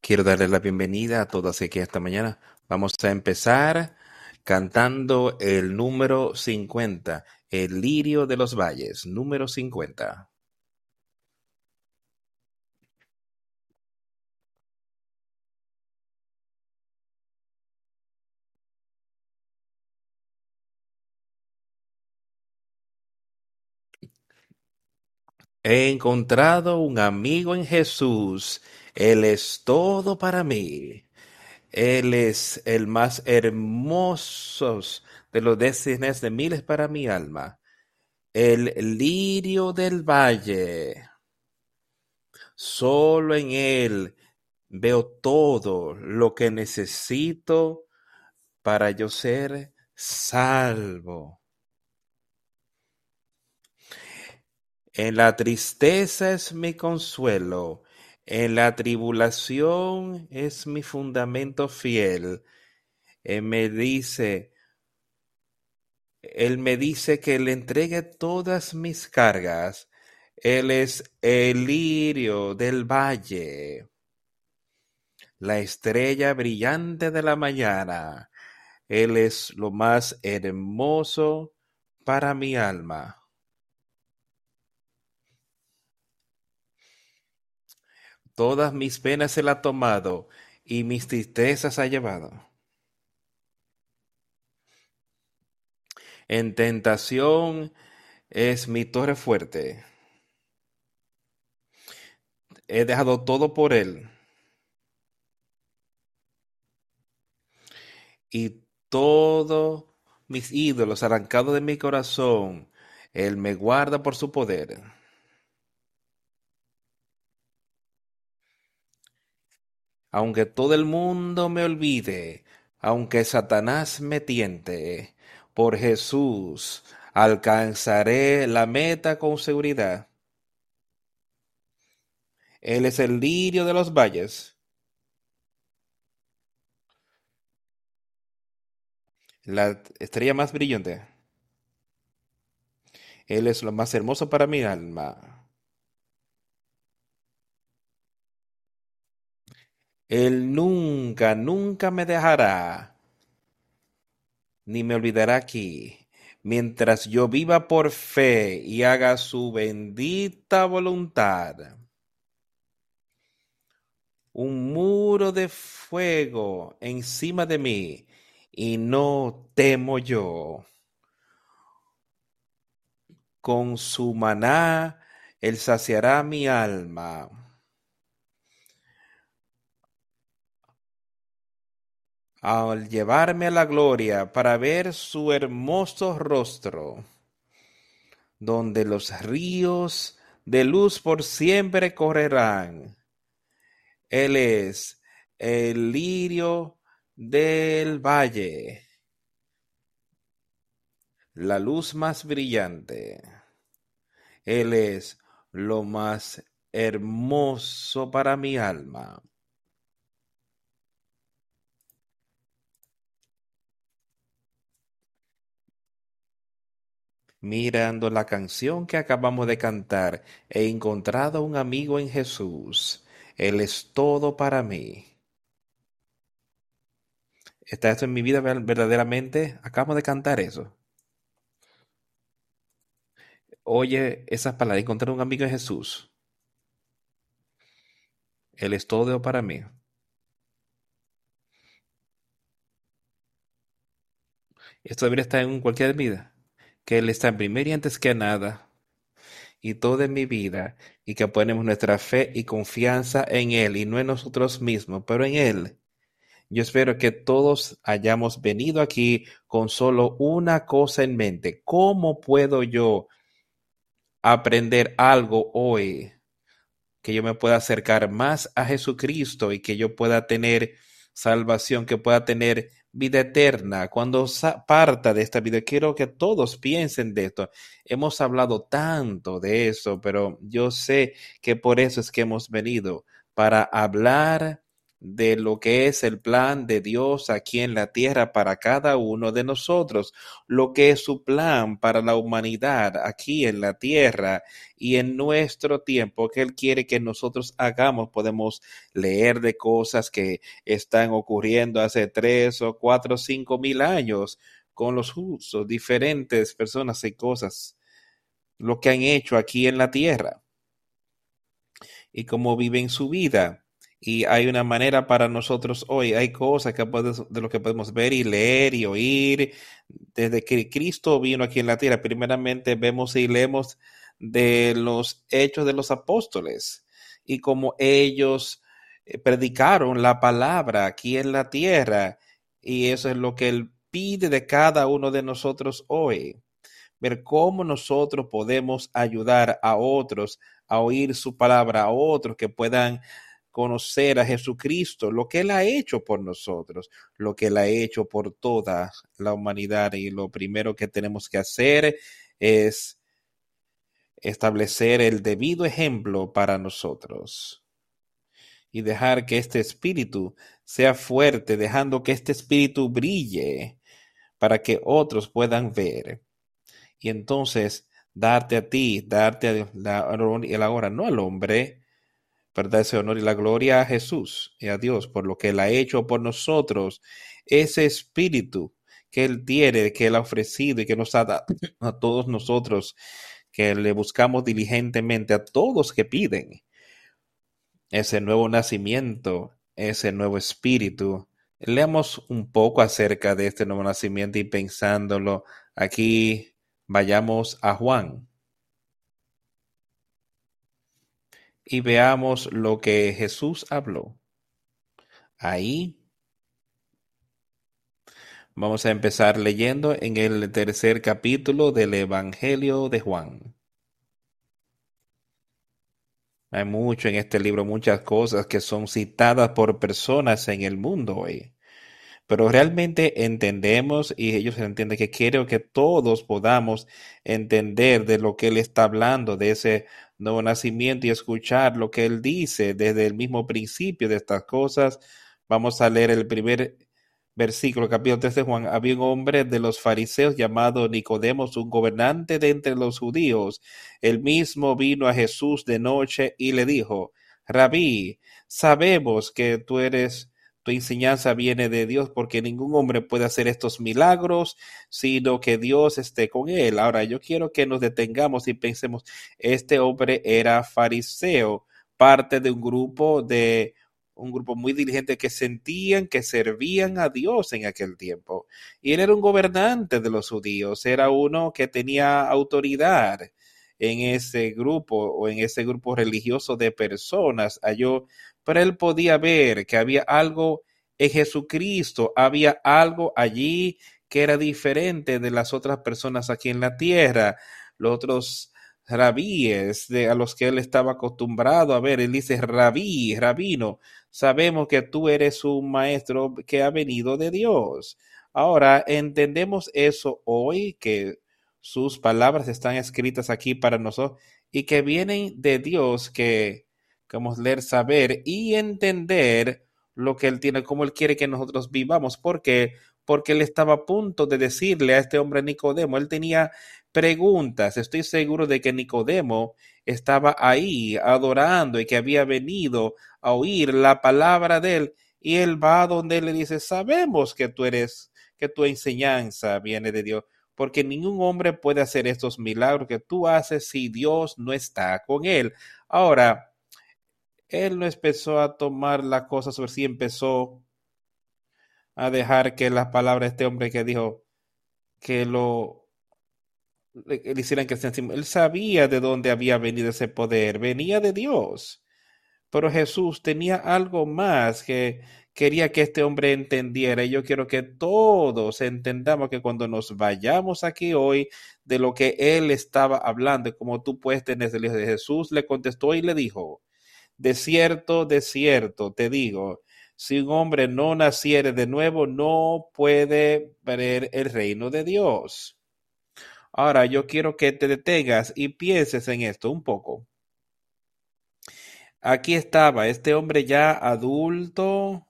Quiero darle la bienvenida a todos aquí esta mañana. Vamos a empezar cantando el número 50, el lirio de los valles, número 50. He encontrado un amigo en Jesús. Él es todo para mí. Él es el más hermoso de los decenas de miles para mi alma. El lirio del valle. Solo en Él veo todo lo que necesito para yo ser salvo. En la tristeza es mi consuelo, en la tribulación es mi fundamento fiel. Él me dice, Él me dice que le entregue todas mis cargas. Él es el lirio del valle, la estrella brillante de la mañana. Él es lo más hermoso para mi alma. Todas mis penas Él ha tomado, y mis tristezas ha llevado. En tentación es mi torre fuerte. He dejado todo por Él. Y todos mis ídolos arrancados de mi corazón, Él me guarda por su poder. Aunque todo el mundo me olvide, aunque Satanás me tiente, por Jesús alcanzaré la meta con seguridad. Él es el lirio de los valles, la estrella más brillante. Él es lo más hermoso para mi alma. Él nunca, nunca me dejará, ni me olvidará aquí, mientras yo viva por fe y haga su bendita voluntad. Un muro de fuego encima de mí, y no temo yo. Con su maná, él saciará mi alma. Al llevarme a la gloria para ver su hermoso rostro, donde los ríos de luz por siempre correrán. Él es el lirio del valle, la luz más brillante. Él es lo más hermoso para mi alma. Mirando la canción que acabamos de cantar, he encontrado un amigo en Jesús. Él es todo para mí. ¿Está esto en mi vida verdaderamente? Acabo de cantar eso. Oye esas palabras, encontrar un amigo en Jesús. Él es todo para mí. Esto debería estar en cualquier vida que Él está en primer y antes que nada, y todo en mi vida, y que ponemos nuestra fe y confianza en Él, y no en nosotros mismos, pero en Él. Yo espero que todos hayamos venido aquí con solo una cosa en mente. ¿Cómo puedo yo aprender algo hoy que yo me pueda acercar más a Jesucristo y que yo pueda tener salvación, que pueda tener vida eterna, cuando parta de esta vida, quiero que todos piensen de esto. Hemos hablado tanto de eso, pero yo sé que por eso es que hemos venido, para hablar de lo que es el plan de Dios aquí en la tierra para cada uno de nosotros, lo que es su plan para la humanidad aquí en la tierra y en nuestro tiempo que Él quiere que nosotros hagamos. Podemos leer de cosas que están ocurriendo hace tres o cuatro o cinco mil años con los justos, diferentes personas y cosas, lo que han hecho aquí en la tierra y cómo viven su vida y hay una manera para nosotros hoy, hay cosas que de lo que podemos ver y leer y oír. Desde que Cristo vino aquí en la tierra, primeramente vemos y leemos de los hechos de los apóstoles y cómo ellos eh, predicaron la palabra aquí en la tierra. Y eso es lo que Él pide de cada uno de nosotros hoy. Ver cómo nosotros podemos ayudar a otros a oír su palabra, a otros que puedan conocer a Jesucristo, lo que Él ha hecho por nosotros, lo que Él ha hecho por toda la humanidad. Y lo primero que tenemos que hacer es establecer el debido ejemplo para nosotros y dejar que este espíritu sea fuerte, dejando que este espíritu brille para que otros puedan ver. Y entonces darte a ti, darte la, la hora, no al hombre, ¿verdad? Ese honor y la gloria a Jesús y a Dios por lo que Él ha hecho por nosotros, ese espíritu que Él tiene, que Él ha ofrecido y que nos ha dado a todos nosotros, que le buscamos diligentemente a todos que piden ese nuevo nacimiento, ese nuevo espíritu. Leamos un poco acerca de este nuevo nacimiento y pensándolo aquí, vayamos a Juan. Y veamos lo que Jesús habló. Ahí vamos a empezar leyendo en el tercer capítulo del Evangelio de Juan. Hay mucho en este libro, muchas cosas que son citadas por personas en el mundo hoy. Pero realmente entendemos y ellos entienden que quiero que todos podamos entender de lo que él está hablando, de ese nuevo nacimiento y escuchar lo que él dice desde el mismo principio de estas cosas. Vamos a leer el primer versículo, capítulo 3 de Juan. Había un hombre de los fariseos llamado Nicodemos, un gobernante de entre los judíos. El mismo vino a Jesús de noche y le dijo, Rabí, sabemos que tú eres tu enseñanza viene de Dios porque ningún hombre puede hacer estos milagros, sino que Dios esté con él. Ahora, yo quiero que nos detengamos y pensemos, este hombre era fariseo, parte de un grupo de un grupo muy diligente que sentían que servían a Dios en aquel tiempo. Y él era un gobernante de los judíos, era uno que tenía autoridad en ese grupo o en ese grupo religioso de personas. Yo pero él podía ver que había algo en Jesucristo, había algo allí que era diferente de las otras personas aquí en la tierra, los otros rabíes de, a los que él estaba acostumbrado a ver. Él dice, rabí, rabino, sabemos que tú eres un maestro que ha venido de Dios. Ahora, entendemos eso hoy, que sus palabras están escritas aquí para nosotros y que vienen de Dios, que Queremos leer, saber y entender lo que Él tiene, cómo Él quiere que nosotros vivamos. ¿Por qué? Porque Él estaba a punto de decirle a este hombre Nicodemo, Él tenía preguntas. Estoy seguro de que Nicodemo estaba ahí adorando y que había venido a oír la palabra de Él. Y Él va donde Él le dice, sabemos que tú eres, que tu enseñanza viene de Dios porque ningún hombre puede hacer estos milagros que tú haces si Dios no está con él. Ahora, él no empezó a tomar la cosa sobre sí, empezó a dejar que las palabras de este hombre que dijo que lo le, hicieran que él sabía de dónde había venido ese poder, venía de Dios. Pero Jesús tenía algo más que quería que este hombre entendiera. Y yo quiero que todos entendamos que cuando nos vayamos aquí hoy de lo que él estaba hablando, como tú puedes tener el Hijo de Jesús, le contestó y le dijo, de cierto, de cierto, te digo, si un hombre no naciere de nuevo, no puede ver el reino de Dios. Ahora, yo quiero que te detengas y pienses en esto un poco. aquí estaba este hombre ya adulto,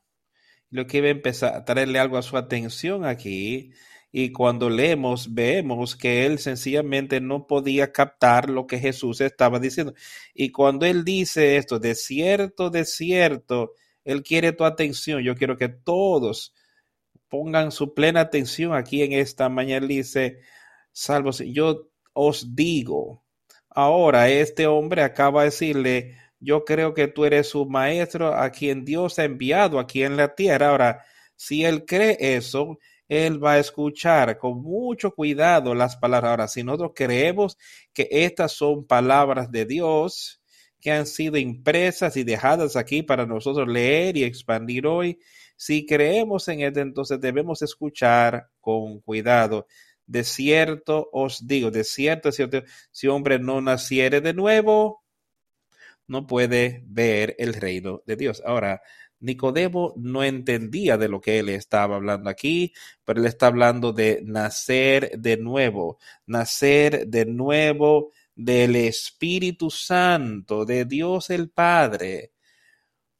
lo que iba a empezar a traerle algo a su atención aquí. Y cuando leemos, vemos que él sencillamente no podía captar lo que Jesús estaba diciendo. Y cuando él dice esto, de cierto, de cierto, él quiere tu atención. Yo quiero que todos pongan su plena atención aquí en esta mañana. Dice, salvo, yo os digo, ahora este hombre acaba de decirle, yo creo que tú eres su maestro a quien Dios ha enviado aquí en la tierra. Ahora, si él cree eso, él va a escuchar con mucho cuidado las palabras. Ahora, si nosotros creemos que estas son palabras de Dios que han sido impresas y dejadas aquí para nosotros leer y expandir hoy, si creemos en esto, entonces debemos escuchar con cuidado. De cierto os digo, de cierto, de cierto, si hombre no naciere de nuevo, no puede ver el reino de Dios. Ahora, Nicodemo no entendía de lo que él estaba hablando aquí, pero él está hablando de nacer de nuevo, nacer de nuevo del Espíritu Santo, de Dios el Padre,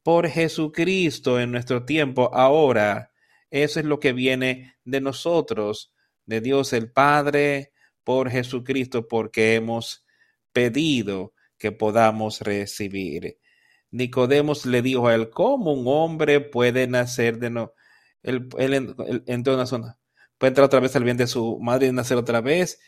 por Jesucristo en nuestro tiempo ahora. Eso es lo que viene de nosotros, de Dios el Padre, por Jesucristo, porque hemos pedido que podamos recibir. Nicodemos le dijo a él, ¿cómo un hombre puede nacer de nuevo? Él, entró en una zona. Puede entrar otra vez al bien de su madre y nacer otra vez.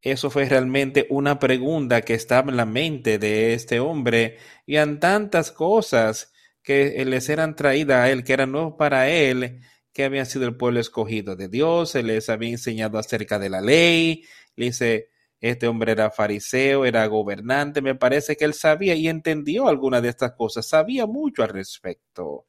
Eso fue realmente una pregunta que estaba en la mente de este hombre y en tantas cosas que les eran traídas a él, que eran nuevos para él, que había sido el pueblo escogido de Dios, se les había enseñado acerca de la ley, le dice, este hombre era fariseo, era gobernante, me parece que él sabía y entendió algunas de estas cosas, sabía mucho al respecto.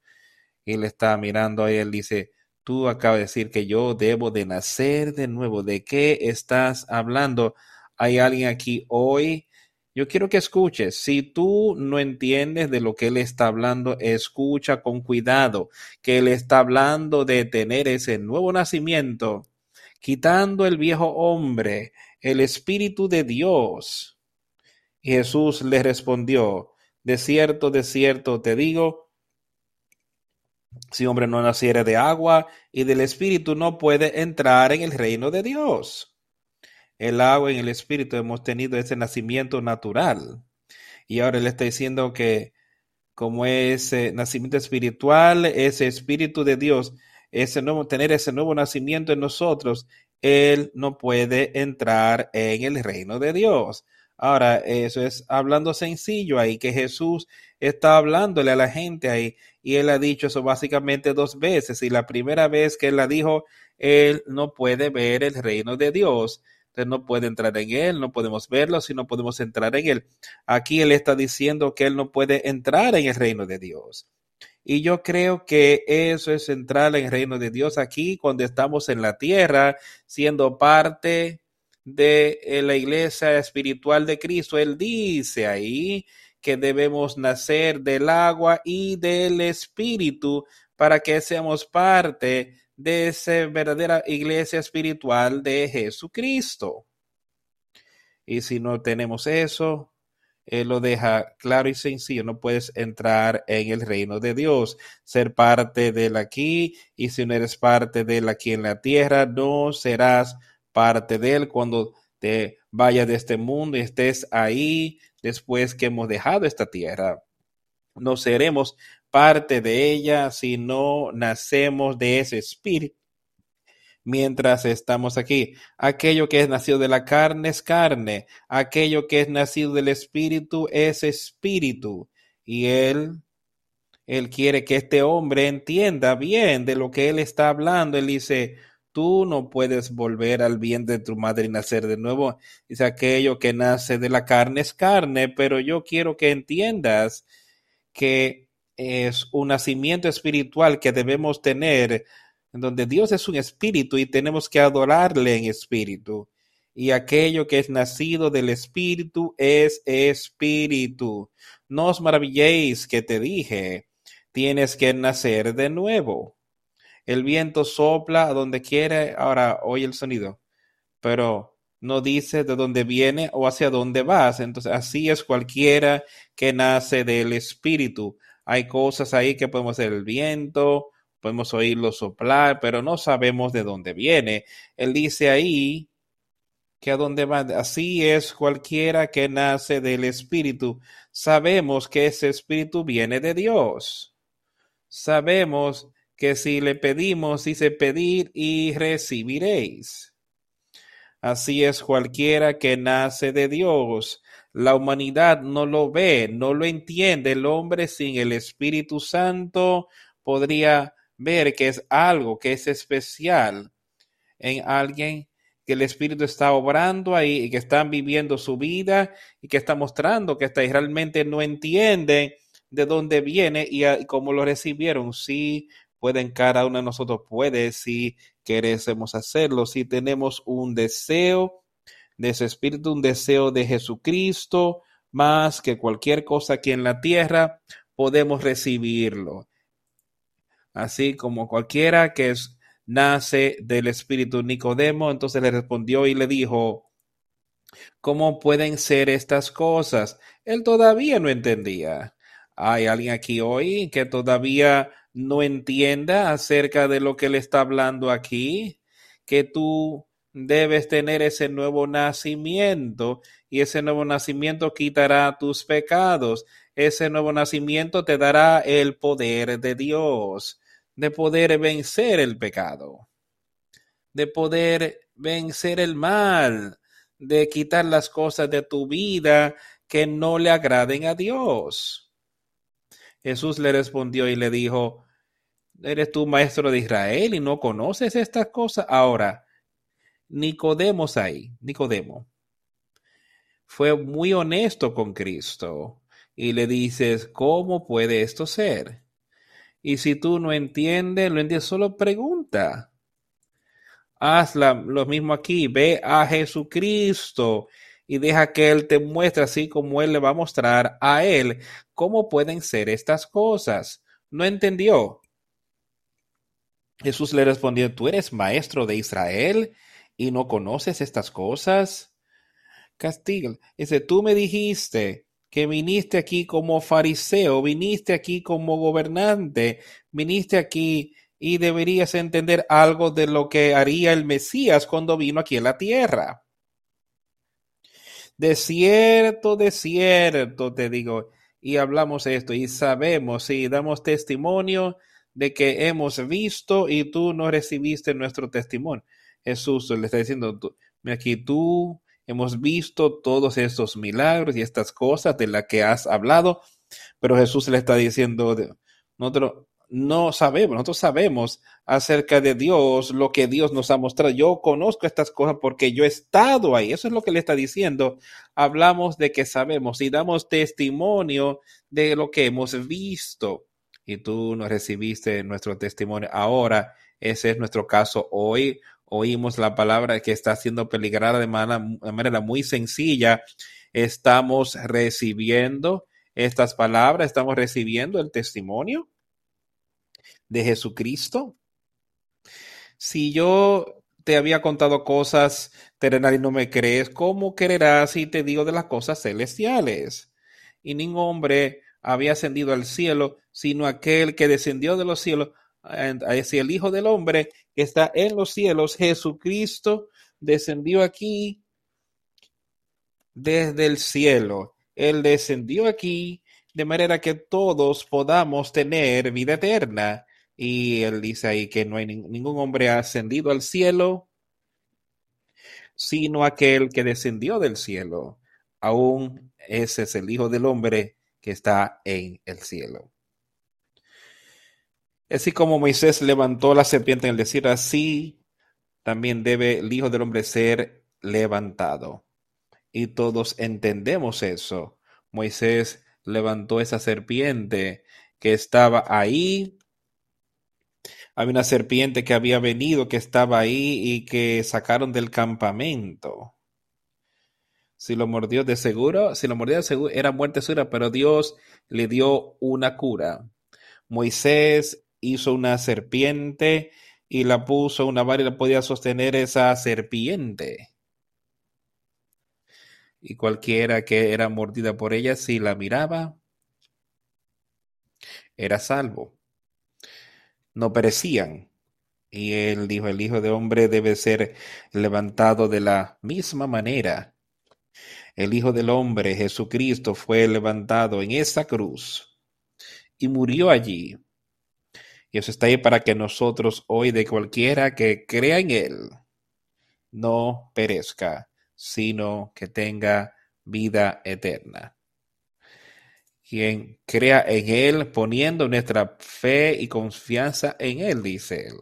Y le está mirando a él, dice, tú acabas de decir que yo debo de nacer de nuevo. ¿De qué estás hablando? ¿Hay alguien aquí hoy? Yo quiero que escuches. Si tú no entiendes de lo que él está hablando, escucha con cuidado, que él está hablando de tener ese nuevo nacimiento, quitando el viejo hombre el Espíritu de Dios. Y Jesús le respondió, de cierto, de cierto te digo, si hombre no naciere de agua y del Espíritu no puede entrar en el reino de Dios. El agua y el Espíritu hemos tenido ese nacimiento natural. Y ahora le está diciendo que como ese nacimiento espiritual, ese Espíritu de Dios, ese nuevo, tener ese nuevo nacimiento en nosotros él no puede entrar en el reino de Dios. Ahora, eso es hablando sencillo ahí, que Jesús está hablándole a la gente ahí, y él ha dicho eso básicamente dos veces, y la primera vez que él la dijo, él no puede ver el reino de Dios, entonces no puede entrar en él, no podemos verlo si no podemos entrar en él. Aquí él está diciendo que él no puede entrar en el reino de Dios. Y yo creo que eso es central en el reino de Dios aquí cuando estamos en la tierra, siendo parte de eh, la iglesia espiritual de Cristo. Él dice ahí que debemos nacer del agua y del espíritu para que seamos parte de esa verdadera iglesia espiritual de Jesucristo. Y si no tenemos eso, él lo deja claro y sencillo, no puedes entrar en el reino de Dios, ser parte del aquí, y si no eres parte del aquí en la tierra, no serás parte de él cuando te vayas de este mundo y estés ahí después que hemos dejado esta tierra. No seremos parte de ella si no nacemos de ese espíritu mientras estamos aquí. Aquello que es nacido de la carne es carne, aquello que es nacido del espíritu es espíritu. Y él, él quiere que este hombre entienda bien de lo que él está hablando. Él dice, tú no puedes volver al bien de tu madre y nacer de nuevo. Dice, aquello que nace de la carne es carne, pero yo quiero que entiendas que es un nacimiento espiritual que debemos tener en donde Dios es un espíritu y tenemos que adorarle en espíritu. Y aquello que es nacido del espíritu es espíritu. No os maravilléis que te dije, tienes que nacer de nuevo. El viento sopla a donde quiere, ahora oye el sonido, pero no dice de dónde viene o hacia dónde vas. Entonces, así es cualquiera que nace del Espíritu. Hay cosas ahí que podemos hacer el viento, podemos oírlo soplar, pero no sabemos de dónde viene. Él dice ahí que a dónde va. Así es cualquiera que nace del Espíritu. Sabemos que ese Espíritu viene de Dios. Sabemos que si le pedimos, dice pedir y recibiréis. Así es cualquiera que nace de Dios. La humanidad no lo ve, no lo entiende. El hombre sin el Espíritu Santo podría ver que es algo que es especial en alguien que el Espíritu está obrando ahí y que están viviendo su vida y que está mostrando que está ahí. realmente no entienden de dónde viene y, cómo lo recibieron. Sí, pueden cada uno de nosotros puede si queremos hacerlo, si tenemos un deseo de ese espíritu, un deseo de Jesucristo, más que cualquier cosa aquí en la tierra, podemos recibirlo. Así como cualquiera que es, nace del espíritu Nicodemo, entonces le respondió y le dijo, ¿cómo pueden ser estas cosas? Él todavía no entendía. Hay alguien aquí hoy que todavía no entienda acerca de lo que le está hablando aquí, que tú debes tener ese nuevo nacimiento y ese nuevo nacimiento quitará tus pecados. Ese nuevo nacimiento te dará el poder de Dios, de poder vencer el pecado, de poder vencer el mal, de quitar las cosas de tu vida que no le agraden a Dios. Jesús le respondió y le dijo, ¿Eres tú maestro de Israel y no conoces estas cosas? Ahora, Nicodemo ahí, Nicodemo, fue muy honesto con Cristo y le dices, ¿cómo puede esto ser? Y si tú no entiendes, lo entiendes, solo pregunta. Haz lo mismo aquí, ve a Jesucristo y deja que Él te muestre así como Él le va a mostrar a Él cómo pueden ser estas cosas. ¿No entendió? Jesús le respondió, ¿tú eres maestro de Israel y no conoces estas cosas? Castigo, dice, tú me dijiste que viniste aquí como fariseo, viniste aquí como gobernante, viniste aquí y deberías entender algo de lo que haría el Mesías cuando vino aquí a la tierra. De cierto, de cierto, te digo, y hablamos esto y sabemos y damos testimonio de que hemos visto y tú no recibiste nuestro testimonio. Jesús le está diciendo, aquí tú hemos visto todos estos milagros y estas cosas de las que has hablado, pero Jesús le está diciendo, nosotros no sabemos, nosotros sabemos acerca de Dios lo que Dios nos ha mostrado. Yo conozco estas cosas porque yo he estado ahí. Eso es lo que le está diciendo. Hablamos de que sabemos y damos testimonio de lo que hemos visto y tú no recibiste nuestro testimonio. Ahora, ese es nuestro caso hoy. Oímos la palabra que está siendo peligrada de manera, muy sencilla. Estamos recibiendo estas palabras, estamos recibiendo el testimonio de Jesucristo. Si yo te había contado cosas terrenales y no me crees, ¿cómo creerás si te digo de las cosas celestiales? Y ningún hombre había ascendido al cielo, sino aquel que descendió de los cielos hacia el Hijo del Hombre que está en los cielos. Jesucristo descendió aquí desde el cielo. Él descendió aquí de manera que todos podamos tener vida eterna. Y él dice ahí que no hay ningún hombre ascendido al cielo, sino aquel que descendió del cielo. Aún ese es el Hijo del Hombre que está en el cielo. Así como Moisés levantó la serpiente en el desierto, así también debe el Hijo del Hombre ser levantado. Y todos entendemos eso. Moisés levantó esa serpiente que estaba ahí. Había una serpiente que había venido, que estaba ahí y que sacaron del campamento. Si lo mordió de seguro, si lo mordió de era muerte segura, pero Dios le dio una cura. Moisés hizo una serpiente y la puso una vara y la podía sostener esa serpiente. y cualquiera que era mordida por ella, si la miraba, era salvo. No perecían. Y él dijo, el Hijo de Hombre debe ser levantado de la misma manera. El Hijo del Hombre, Jesucristo, fue levantado en esa cruz y murió allí. Y está ahí para que nosotros hoy, de cualquiera que crea en Él, no perezca, sino que tenga vida eterna. Quien crea en Él, poniendo nuestra fe y confianza en Él, dice Él,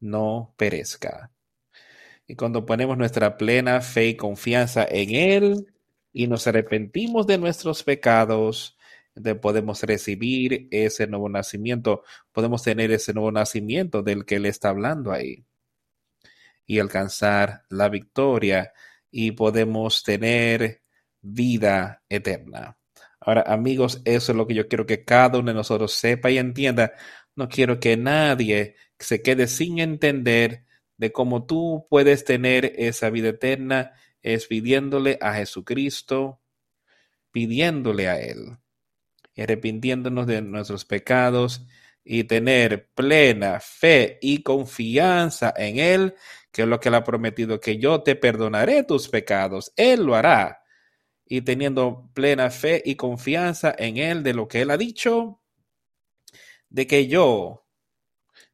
no perezca. Y cuando ponemos nuestra plena fe y confianza en Él y nos arrepentimos de nuestros pecados, podemos recibir ese nuevo nacimiento, podemos tener ese nuevo nacimiento del que Él está hablando ahí y alcanzar la victoria y podemos tener vida eterna. Ahora, amigos, eso es lo que yo quiero que cada uno de nosotros sepa y entienda. No quiero que nadie se quede sin entender de cómo tú puedes tener esa vida eterna es pidiéndole a Jesucristo, pidiéndole a Él, arrepintiéndonos de nuestros pecados y tener plena fe y confianza en Él que es lo que él ha prometido, que yo te perdonaré tus pecados, él lo hará. Y teniendo plena fe y confianza en él de lo que él ha dicho, de que yo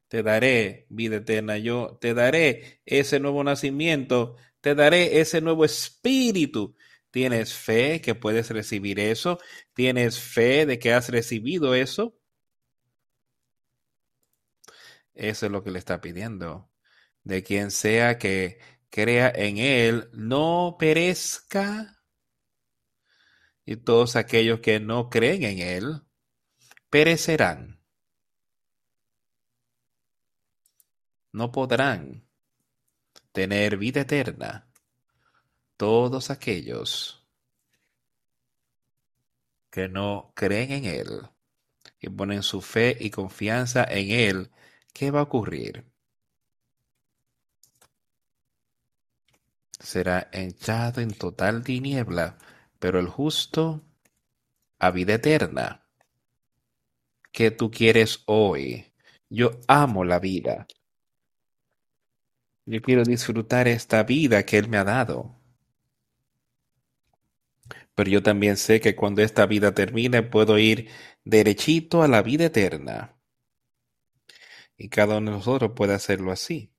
te daré vida eterna, yo te daré ese nuevo nacimiento, te daré ese nuevo espíritu. ¿Tienes fe que puedes recibir eso? ¿Tienes fe de que has recibido eso? Eso es lo que le está pidiendo de quien sea que crea en él no perezca, y todos aquellos que no creen en él perecerán. No podrán tener vida eterna todos aquellos que no creen en Él y ponen su fe y confianza en Él, ¿qué va a ocurrir? será echado en total tiniebla, pero el justo a vida eterna. ¿Qué tú quieres hoy? Yo amo la vida. Yo quiero disfrutar esta vida que Él me ha dado. Pero yo también sé que cuando esta vida termine puedo ir derechito a la vida eterna. Y cada uno de nosotros puede hacerlo así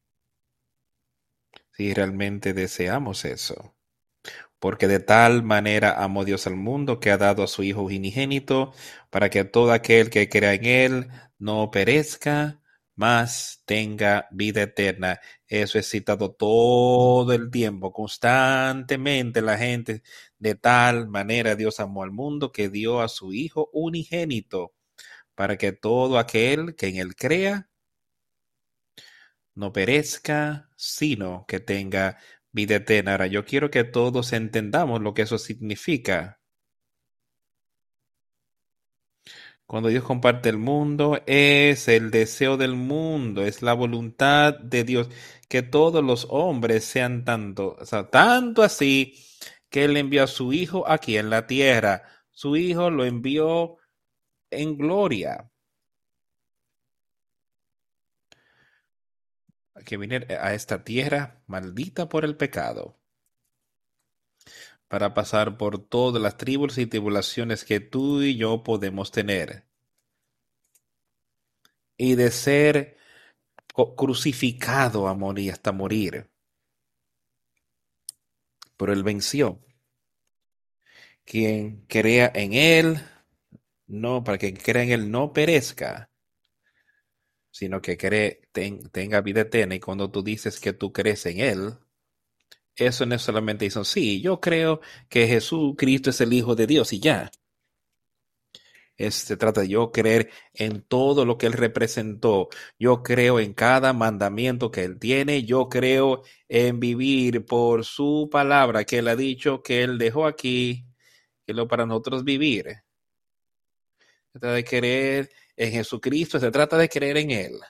si realmente deseamos eso. Porque de tal manera amó Dios al mundo que ha dado a su Hijo unigénito, para que todo aquel que crea en Él no perezca, mas tenga vida eterna. Eso es citado todo el tiempo, constantemente la gente. De tal manera Dios amó al mundo que dio a su Hijo unigénito, para que todo aquel que en Él crea no perezca, sino que tenga vida eterna. Yo quiero que todos entendamos lo que eso significa. Cuando Dios comparte el mundo, es el deseo del mundo, es la voluntad de Dios, que todos los hombres sean tanto, o sea, tanto así que Él envió a su Hijo aquí en la tierra. Su Hijo lo envió en gloria. que venir a esta tierra maldita por el pecado, para pasar por todas las tribus y tribulaciones que tú y yo podemos tener, y de ser crucificado a morir hasta morir. Pero él venció. Quien crea en él, no, para quien crea en él no perezca, sino que cree, tenga vida eterna. Y cuando tú dices que tú crees en Él, eso no es solamente eso, sí, yo creo que Jesucristo es el Hijo de Dios y ya. Se trata de yo creer en todo lo que Él representó. Yo creo en cada mandamiento que Él tiene. Yo creo en vivir por su palabra que Él ha dicho que Él dejó aquí, que lo para nosotros vivir. Se trata de creer en Jesucristo, se trata de creer en Él.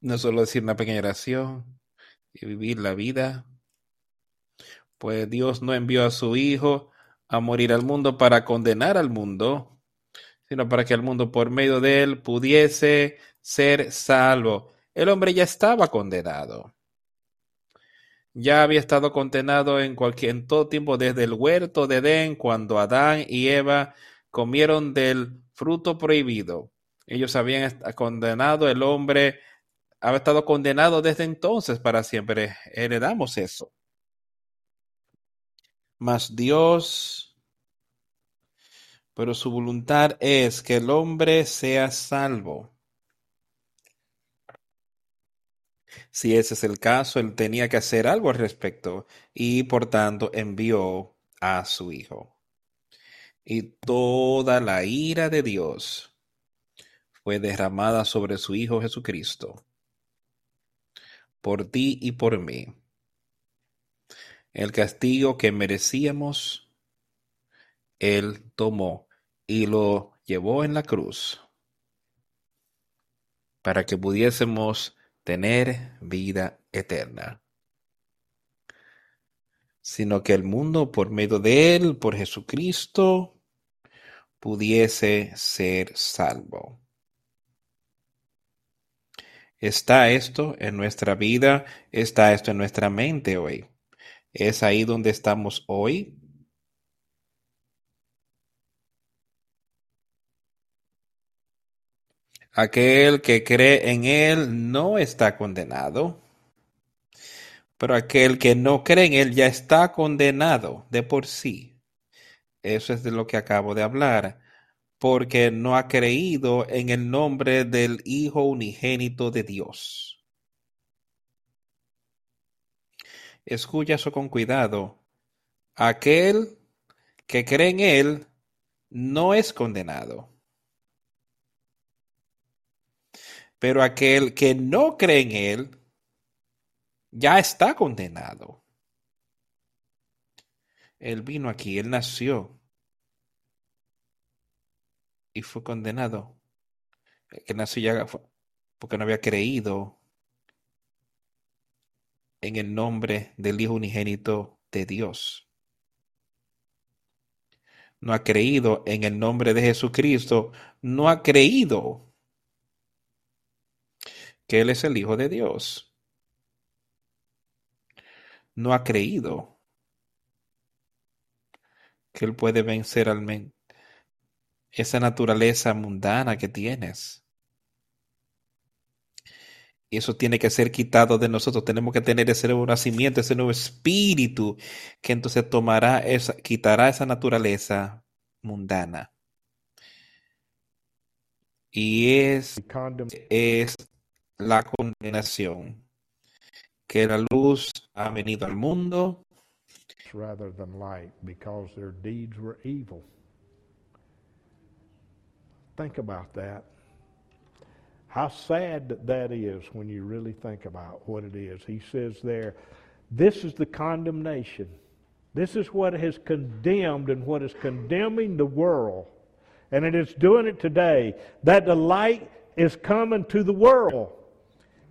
No solo decir una pequeña oración y vivir la vida Pues Dios no envió a su Hijo a morir al mundo para condenar al mundo, sino para que el mundo por medio de él pudiese ser salvo. El hombre ya estaba condenado. Ya había estado condenado en cualquier todo tiempo desde el huerto de Edén cuando Adán y Eva comieron del fruto prohibido. Ellos habían condenado el hombre había estado condenado desde entonces para siempre. Heredamos eso. Mas Dios, pero su voluntad es que el hombre sea salvo. Si ese es el caso, él tenía que hacer algo al respecto y por tanto envió a su Hijo. Y toda la ira de Dios fue derramada sobre su Hijo Jesucristo, por ti y por mí. El castigo que merecíamos, Él tomó y lo llevó en la cruz para que pudiésemos tener vida eterna, sino que el mundo por medio de Él, por Jesucristo, pudiese ser salvo. ¿Está esto en nuestra vida? ¿Está esto en nuestra mente hoy? ¿Es ahí donde estamos hoy? Aquel que cree en Él no está condenado, pero aquel que no cree en Él ya está condenado de por sí. Eso es de lo que acabo de hablar, porque no ha creído en el nombre del Hijo unigénito de Dios. Escucha con cuidado. Aquel que cree en Él no es condenado Pero aquel que no cree en Él ya está condenado. Él vino aquí, Él nació y fue condenado. que nació ya porque no había creído en el nombre del Hijo unigénito de Dios. No ha creído en el nombre de Jesucristo, no ha creído que Él es el Hijo de Dios. No ha creído que Él puede vencer al men esa naturaleza mundana que tienes. Y eso tiene que ser quitado de nosotros. Tenemos que tener ese nuevo nacimiento, ese nuevo espíritu que entonces tomará esa, quitará esa naturaleza mundana. Y es, es la condenación, que la luz ha venido al mundo rather than light because their deeds were evil. Think about that. How sad that is when you really think about what it is. He says there, this is the condemnation. This is what has condemned and what is condemning the world. And it is doing it today. That the light is coming to the world.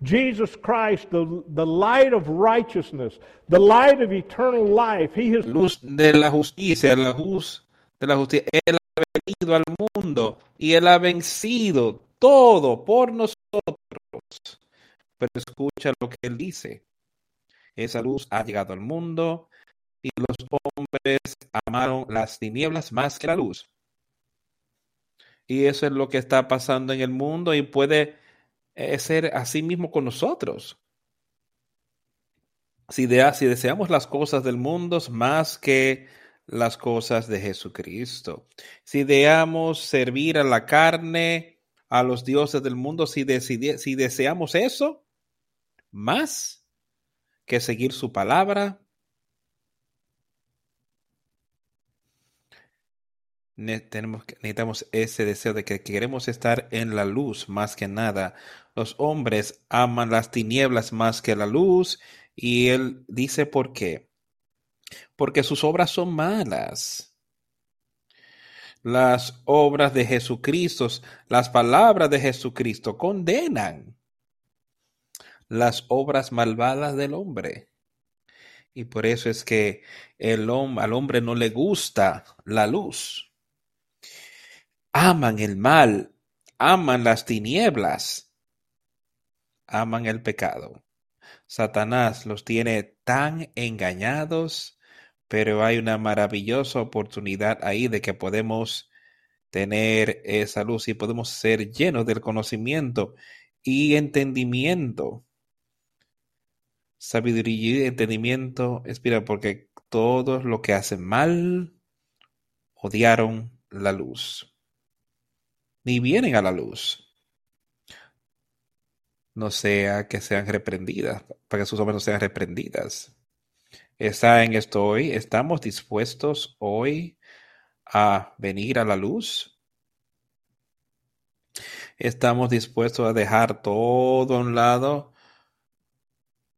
Jesus Christ, the, the light of righteousness, the light of eternal life. He has luz de la justicia, la luz de la justicia. Él ha venido al mundo y él ha vencido todo por nosotros. Pero escucha lo que él dice. Esa luz ha llegado al mundo y los hombres amaron las tinieblas más que la luz. Y eso es lo que está pasando en el mundo y puede es ser así mismo con nosotros. Si, deseamos las cosas del mundo más que las cosas de Jesucristo, si deseamos servir a la carne, a los dioses del mundo, si, si deseamos eso más que seguir su palabra, tenemos, necesitamos ese deseo de que queremos estar en la luz más que nada. Los hombres aman las tinieblas más que la luz y él dice por qué. Porque sus obras son malas. Las obras de Jesucristo, las palabras de Jesucristo condenan las obras malvadas del hombre. Y por eso es que el, al hombre no le gusta la luz. Aman el mal, aman las tinieblas, aman el pecado. Satanás los tiene tan engañados, pero hay una maravillosa oportunidad ahí de que podemos tener esa luz y podemos ser llenos del conocimiento y entendimiento. Sabiduría y entendimiento, espera, porque todos los que hacen mal odiaron la luz, ni vienen a la luz no sea que sean reprendidas, para que sus obras no sean reprendidas. ¿Está en esto hoy? ¿Estamos dispuestos hoy a venir a la luz? ¿Estamos dispuestos a dejar todo a un lado?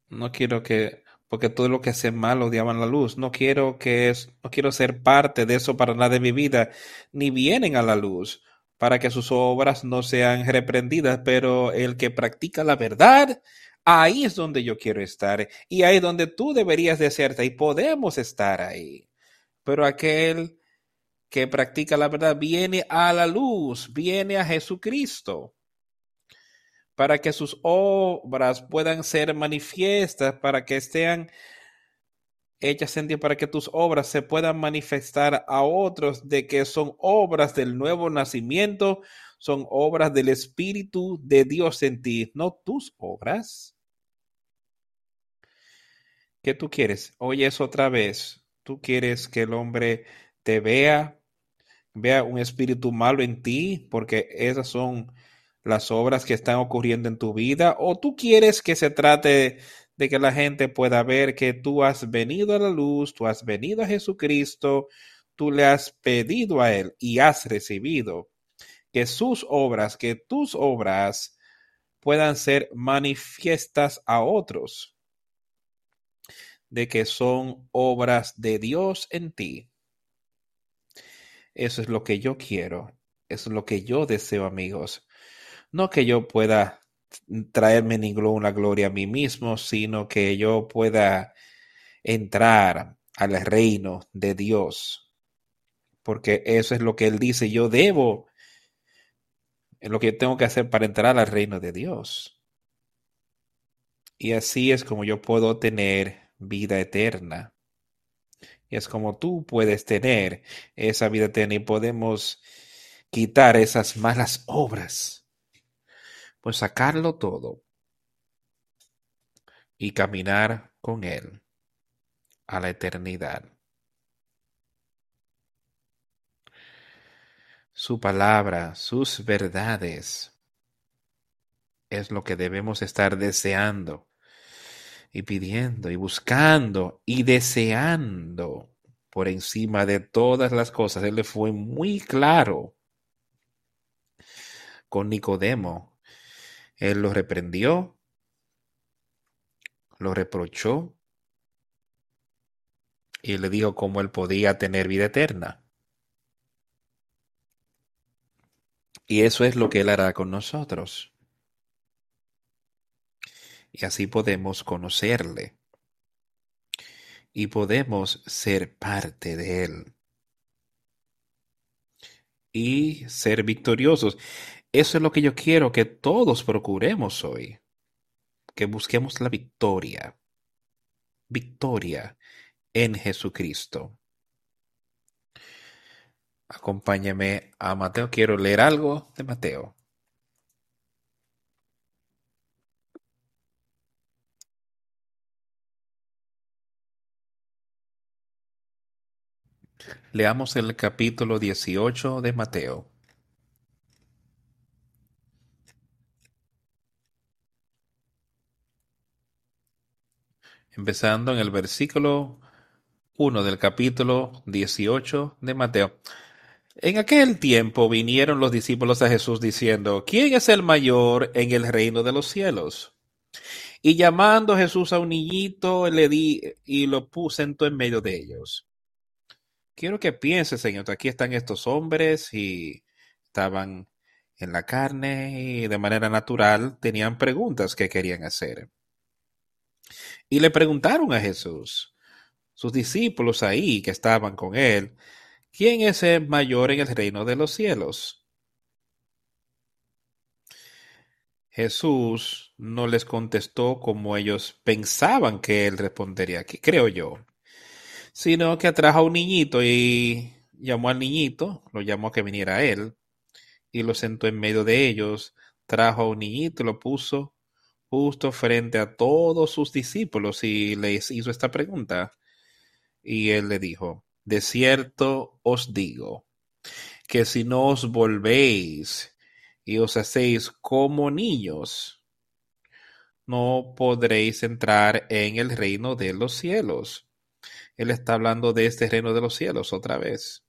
No quiero que, porque todo lo que hace mal odiaban la luz. No quiero que es, no quiero ser parte de eso para nada de mi vida, ni vienen a la luz para que sus obras no sean reprendidas, pero el que practica la verdad, ahí es donde yo quiero estar y ahí es donde tú deberías de hacerte y podemos estar ahí. Pero aquel que practica la verdad viene a la luz, viene a Jesucristo para que sus obras puedan ser manifiestas, para que estén hechas en para que tus obras se puedan manifestar a otros de que son obras del nuevo nacimiento, son obras del Espíritu de Dios en ti, no tus obras. ¿Qué tú quieres? Oyes otra vez. Tú quieres que el hombre te vea, vea un espíritu malo en ti, porque esas son las obras que están ocurriendo en tu vida, o tú quieres que se trate de que la gente pueda ver que tú has venido a la luz, tú has venido a Jesucristo, tú le has pedido a Él y has recibido. Que sus obras, que tus obras puedan ser manifiestas a otros, de que son obras de Dios en ti. Eso es lo que yo quiero, eso es lo que yo deseo, amigos. No que yo pueda traerme ninguna gloria a mí mismo, sino que yo pueda entrar al reino de Dios. Porque eso es lo que Él dice, yo debo, es lo que tengo que hacer para entrar al reino de Dios. Y así es como yo puedo tener vida eterna. Y es como tú puedes tener esa vida eterna y podemos quitar esas malas obras pues sacarlo todo y caminar con Él a la eternidad. Su palabra, sus verdades, es lo que debemos estar deseando y pidiendo y buscando y deseando por encima de todas las cosas. Él le fue muy claro con Nicodemo él lo reprendió, lo reprochó y le dijo cómo él podía tener vida eterna. Y eso es lo que Él hará con nosotros. Y así podemos conocerle. Y podemos ser parte de Él. Y ser victoriosos. Eso es lo que yo quiero que todos procuremos hoy. Que busquemos la victoria. Victoria en Jesucristo. Acompáñame a Mateo. Quiero leer algo de Mateo. Leamos el capítulo 18 de Mateo. Empezando en el versículo 1 del capítulo 18 de Mateo. En aquel tiempo vinieron los discípulos a Jesús diciendo, ¿quién es el mayor en el reino de los cielos? Y llamando Jesús a un niñito, le di y lo puse en medio de ellos. Quiero que pienses, Señor, aquí están estos hombres y estaban en la carne y de manera natural tenían preguntas que querían hacer. Y le preguntaron a Jesús, sus discípulos ahí que estaban con él, ¿quién es el mayor en el reino de los cielos? Jesús no les contestó como ellos pensaban que él respondería aquí, creo yo, sino que atrajo a un niñito y llamó al niñito, lo llamó a que viniera a él, y lo sentó en medio de ellos, trajo a un niñito y lo puso justo frente a todos sus discípulos y les hizo esta pregunta. Y él le dijo, de cierto os digo, que si no os volvéis y os hacéis como niños, no podréis entrar en el reino de los cielos. Él está hablando de este reino de los cielos otra vez.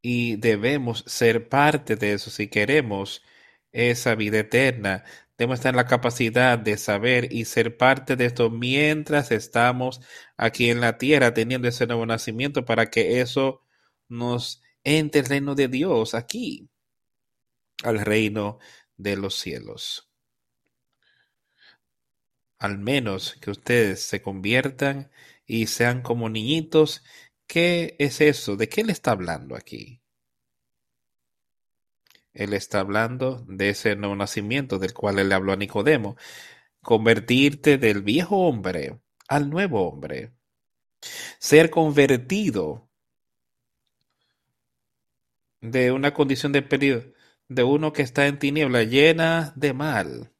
Y debemos ser parte de eso si queremos esa vida eterna. Debemos en la capacidad de saber y ser parte de esto mientras estamos aquí en la tierra teniendo ese nuevo nacimiento para que eso nos entre el reino de Dios aquí, al reino de los cielos. Al menos que ustedes se conviertan y sean como niñitos. ¿Qué es eso? ¿De qué le está hablando aquí? Él está hablando de ese nuevo nacimiento del cual él le habló a Nicodemo. Convertirte del viejo hombre al nuevo hombre. Ser convertido de una condición de peligro, de uno que está en tiniebla llena de mal,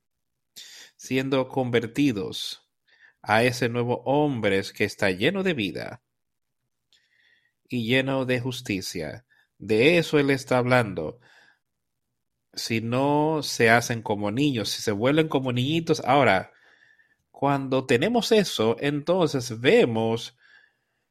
siendo convertidos a ese nuevo hombre que está lleno de vida y lleno de justicia. De eso él está hablando si no se hacen como niños, si se vuelven como niñitos. Ahora, cuando tenemos eso, entonces vemos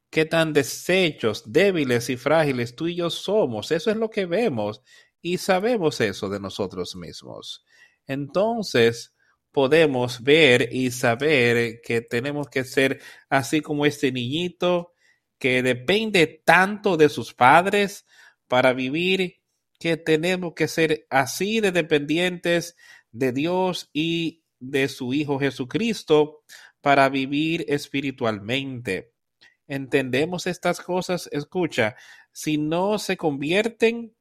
qué tan deshechos, débiles y frágiles tú y yo somos. Eso es lo que vemos y sabemos eso de nosotros mismos. Entonces, podemos ver y saber que tenemos que ser así como este niñito que depende tanto de sus padres para vivir que tenemos que ser así de dependientes de Dios y de su Hijo Jesucristo para vivir espiritualmente. ¿Entendemos estas cosas? Escucha, si no se convierten,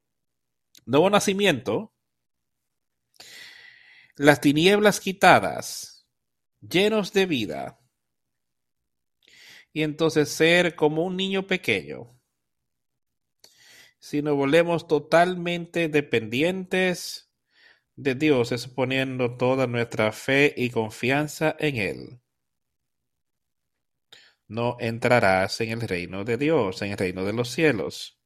nuevo nacimiento, las tinieblas quitadas, llenos de vida, y entonces ser como un niño pequeño si nos volvemos totalmente dependientes de Dios, es poniendo toda nuestra fe y confianza en Él. No entrarás en el reino de Dios, en el reino de los cielos.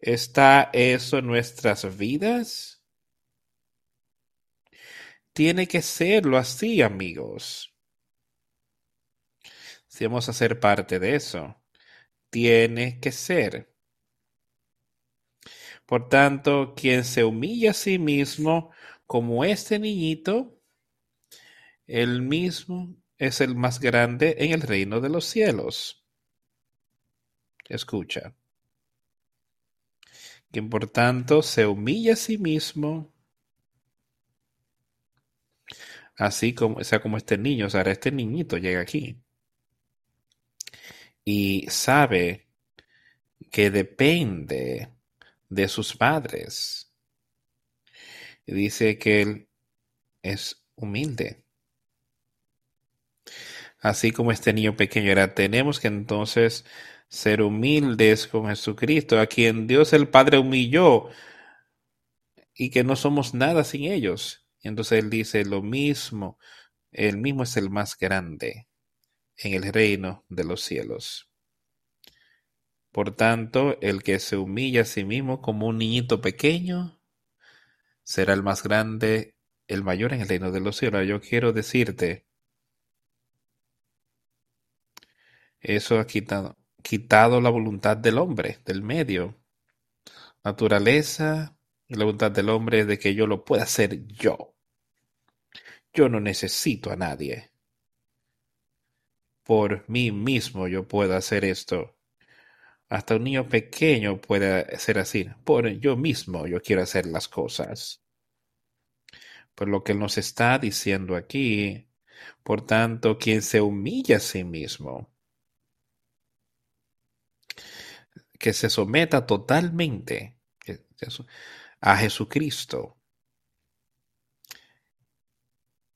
¿Está eso en nuestras vidas? Tiene que serlo así, amigos. Si vamos a ser parte de eso, tiene que ser. Por tanto, quien se humilla a sí mismo como este niñito, el mismo es el más grande en el reino de los cielos. Escucha. Quien por tanto se humilla a sí mismo, así como, sea, como este niño, o sea, este niñito llega aquí y sabe que depende de sus padres. Dice que él es humilde. Así como este niño pequeño era, tenemos que entonces ser humildes con Jesucristo, a quien Dios el Padre humilló y que no somos nada sin ellos. Entonces él dice lo mismo, él mismo es el más grande en el reino de los cielos. Por tanto, el que se humilla a sí mismo como un niñito pequeño, será el más grande, el mayor en el reino de los cielos. Yo quiero decirte, eso ha quitado, la voluntad del hombre, del medio. Naturaleza y la voluntad del hombre de que yo lo pueda hacer yo. Yo no necesito a nadie. Por mí mismo yo puedo hacer esto. Hasta un niño pequeño puede ser así. Por yo mismo yo quiero hacer las cosas. Por lo que él nos está diciendo aquí, Por tanto, quien se humilla a sí mismo, que se someta totalmente a Jesucristo,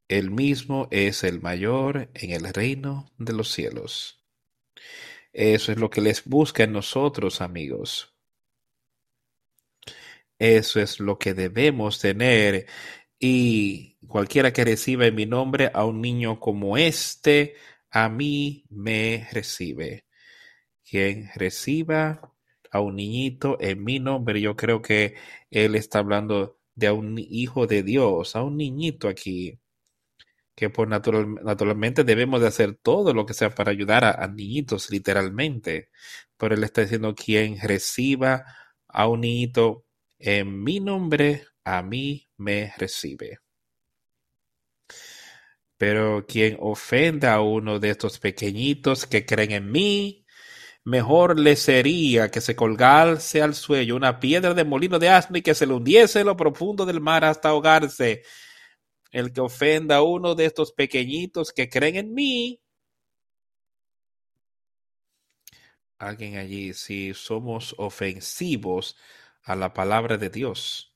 el mismo es el mayor en el reino de los cielos. Eso es lo que les busca en nosotros, amigos. Eso es lo que debemos tener. Y cualquiera que reciba en mi nombre a un niño como este, a mí me recibe. Quien reciba a un niñito en mi nombre, yo creo que él está hablando de un hijo de Dios, a un niñito aquí que natural, naturalmente debemos de hacer todo lo que sea para ayudar a, niñitos, literalmente. Pero él está diciendo, quien reciba a un niñito en mi nombre, a mí me recibe. Pero quien ofenda a uno de estos pequeñitos que creen en mí, mejor le sería que se colgase al suelo una piedra de molino de asno y que se le hundiese en lo profundo del mar hasta ahogarse. El que ofenda a uno de estos pequeñitos que creen en mí, alguien allí, si somos ofensivos a la palabra de Dios,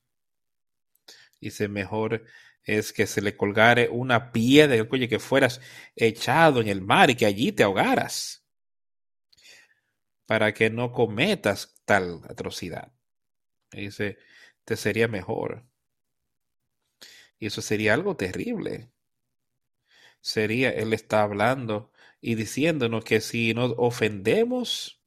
dice mejor es que se le colgare una piedra el cuello que fueras echado en el mar y que allí te ahogaras para que no cometas tal atrocidad. Dice, te sería mejor. Y eso sería algo terrible. Sería, Él está hablando y diciéndonos que si nos ofendemos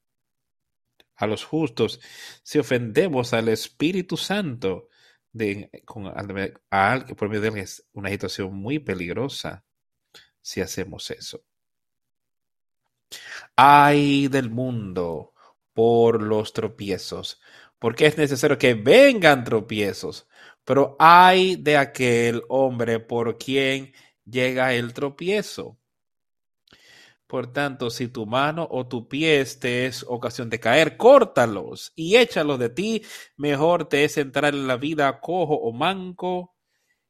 a los justos, si ofendemos al Espíritu Santo, de, con, a, por medio de él es una situación muy peligrosa si hacemos eso. Ay del mundo por los tropiezos, porque es necesario que vengan tropiezos, pero hay de aquel hombre por quien llega el tropiezo. Por tanto, si tu mano o tu pie te es ocasión de caer, córtalos y échalos de ti. Mejor te es entrar en la vida cojo o manco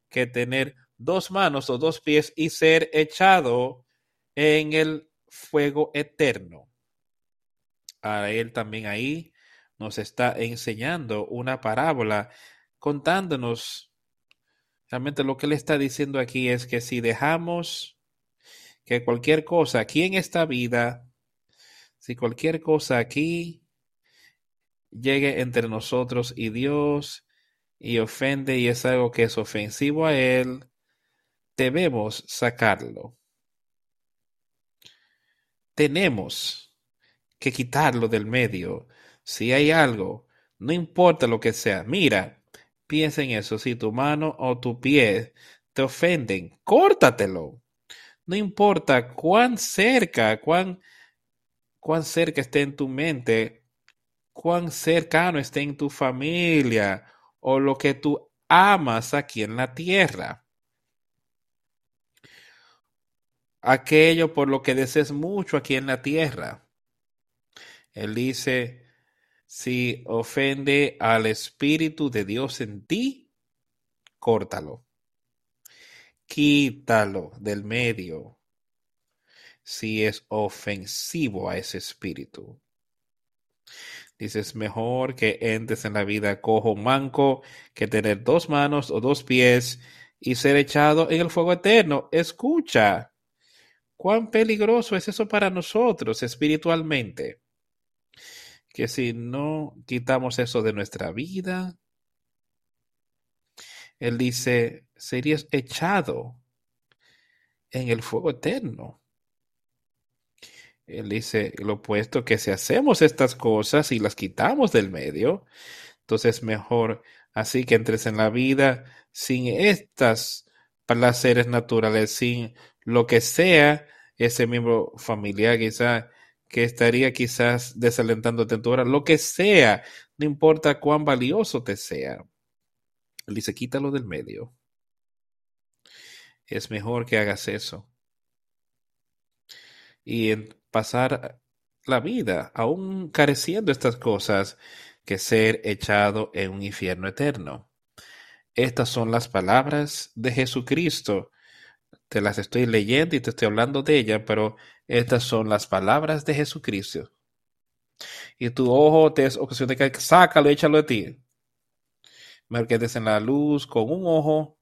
que tener dos manos o dos pies y ser echado en el fuego eterno. A él también ahí nos está enseñando una parábola contándonos realmente lo que él está diciendo aquí es que si dejamos que cualquier cosa aquí en esta vida, si cualquier cosa aquí llegue entre nosotros y Dios y ofende y es algo que es ofensivo a Él, debemos sacarlo. Tenemos que quitarlo del medio. Si hay algo, no importa lo que sea, mira, Piensa en eso. Si tu mano o tu pie te ofenden, córtatelo. No importa cuán cerca, cuán, cuán cerca esté en tu mente, cuán cercano esté en tu familia o lo que tú amas aquí en la tierra. Aquello por lo que desees mucho aquí en la tierra. Él dice, si ofende al Espíritu de Dios en ti, córtalo. Quítalo del medio si es ofensivo a ese espíritu. Dices, mejor que entres en la vida cojo manco que tener dos manos o dos pies y ser echado en el fuego eterno. Escucha, cuán peligroso es eso para nosotros espiritualmente que si no quitamos eso de nuestra vida, Él dice, serías echado en el fuego eterno. Él dice lo opuesto, que si hacemos estas cosas y las quitamos del medio, entonces mejor así que entres en la vida sin estas placeres naturales, sin lo que sea ese miembro familiar quizá que estaría quizás desalentándote en tu hora, lo que sea, no importa cuán valioso te sea. Él dice, quítalo del medio. Es mejor que hagas eso. Y en pasar la vida aún careciendo estas cosas que ser echado en un infierno eterno. Estas son las palabras de Jesucristo te las estoy leyendo y te estoy hablando de ella, pero estas son las palabras de Jesucristo. Y tu ojo te es ocasión de que sácalo, échalo de ti. Que en la luz con un ojo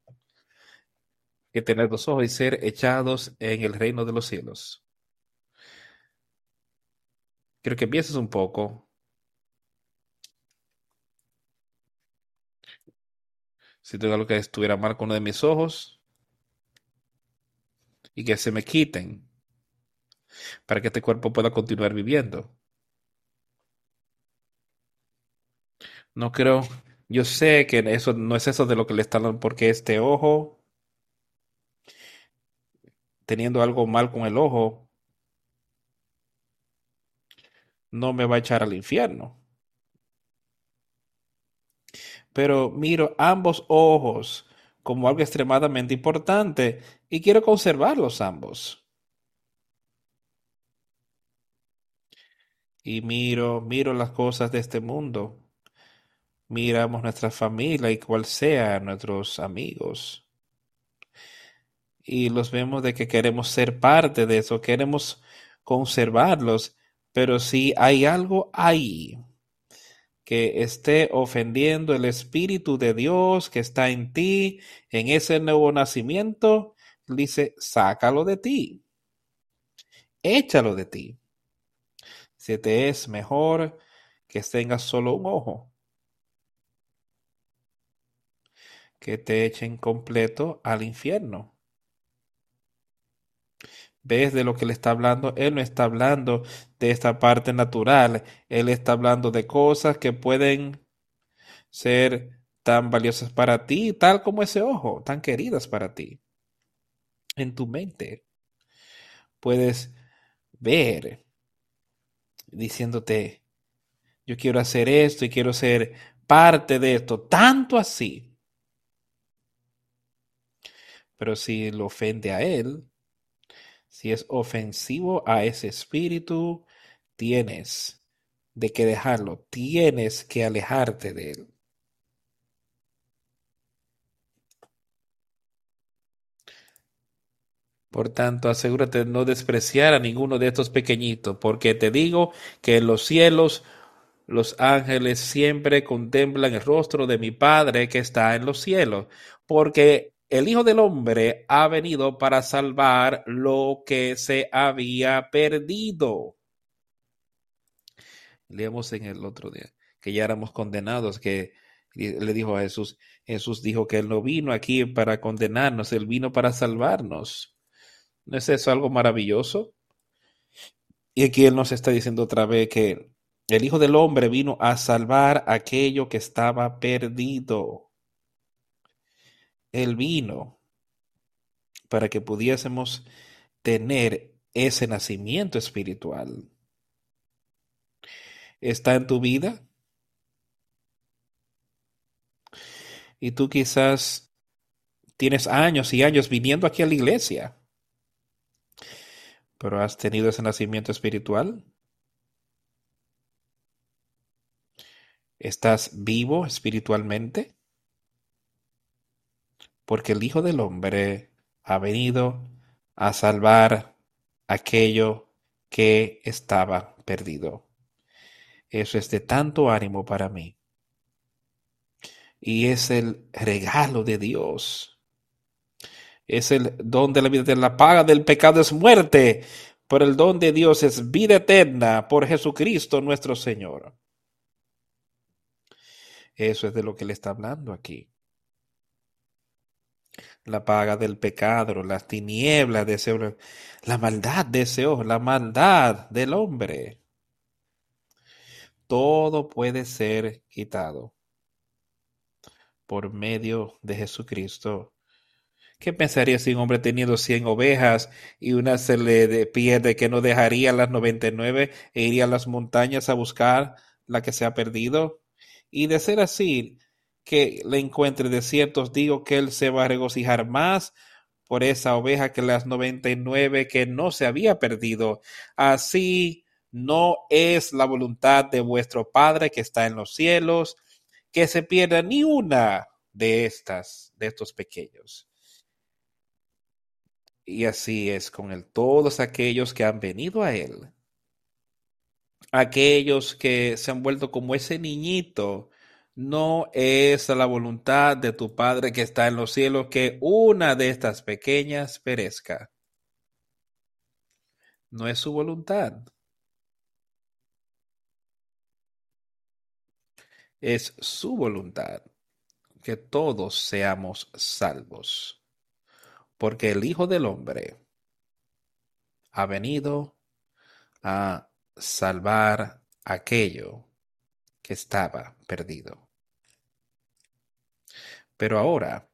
que tener dos ojos y ser echados en el reino de los cielos. Quiero que pienses un poco. Si tengo algo que estuviera mal con uno de mis ojos y que se me quiten para que este cuerpo pueda continuar viviendo. No creo, yo sé que eso no es eso de lo que le están dando, porque este ojo, teniendo algo mal con el ojo, no me va a echar al infierno. Pero miro ambos ojos como algo extremadamente importante y quiero conservarlos ambos. Y miro, miro las cosas de este mundo. Miramos nuestra familia y cual sea nuestros amigos. Y los vemos de que queremos ser parte de eso, queremos conservarlos pero si hay algo ahí que esté ofendiendo el Espíritu de Dios que está en ti, en ese nuevo nacimiento, dice, sácalo de ti, échalo de ti. Si te es mejor que tengas solo un ojo, que te echen completo al infierno. ¿Ves de lo que le está hablando? Él no está hablando de esta parte natural. Él está hablando de cosas que pueden ser tan valiosas para ti, tal como ese ojo, tan queridas para ti. En tu mente puedes ver diciéndote, yo quiero hacer esto y quiero ser parte de esto, tanto así. Pero si lo ofende a él, si es ofensivo a ese espíritu, tienes de que dejarlo, tienes que alejarte de él. Por tanto, asegúrate de no despreciar a ninguno de estos pequeñitos, porque te digo que en los cielos los ángeles siempre contemplan el rostro de mi Padre que está en los cielos, porque el Hijo del Hombre ha venido para salvar lo que se había perdido. Leemos en el otro día que ya éramos condenados, que le dijo a Jesús, Jesús dijo que Él no vino aquí para condenarnos, Él vino para salvarnos. ¿No es eso algo maravilloso? Y aquí Él nos está diciendo otra vez que el Hijo del Hombre vino a salvar aquello que estaba perdido. Él vino para que pudiésemos tener ese nacimiento espiritual. ¿Está en tu vida? Y tú quizás tienes años y años viniendo aquí a la iglesia, pero has tenido ese nacimiento espiritual. ¿Estás vivo espiritualmente? porque el Hijo del Hombre ha venido a salvar aquello que estaba perdido. Eso es de tanto ánimo para mí. Y es el regalo de Dios. Es el don de la vida. De la paga del pecado es muerte, pero el don de Dios es vida eterna por Jesucristo nuestro Señor. Eso es de lo que le está hablando aquí la paga del pecado, las tinieblas de ese la maldad de ese la maldad del hombre. Todo puede ser quitado por medio de Jesucristo. ¿Qué pensaría si un hombre teniendo cien ovejas y una se le pierde que no dejaría las noventa y nueve e iría a las montañas a buscar la que se ha perdido? Y de ser así, que le encuentre de ciertos digo que él se va a regocijar más por esa oveja que las noventa y nueve que no se había perdido. Así no es la voluntad de vuestro Padre que está en los cielos, que se pierda ni una de estas, de estos pequeños. Y así es con él. Todos aquellos que han venido a él, aquellos que se han vuelto como ese niñito, no es la voluntad de tu Padre que está en los cielos que una de estas pequeñas perezca. No es su voluntad. Es su voluntad que todos seamos salvos, porque el Hijo del Hombre ha venido a salvar aquello que estaba perdido. Pero ahora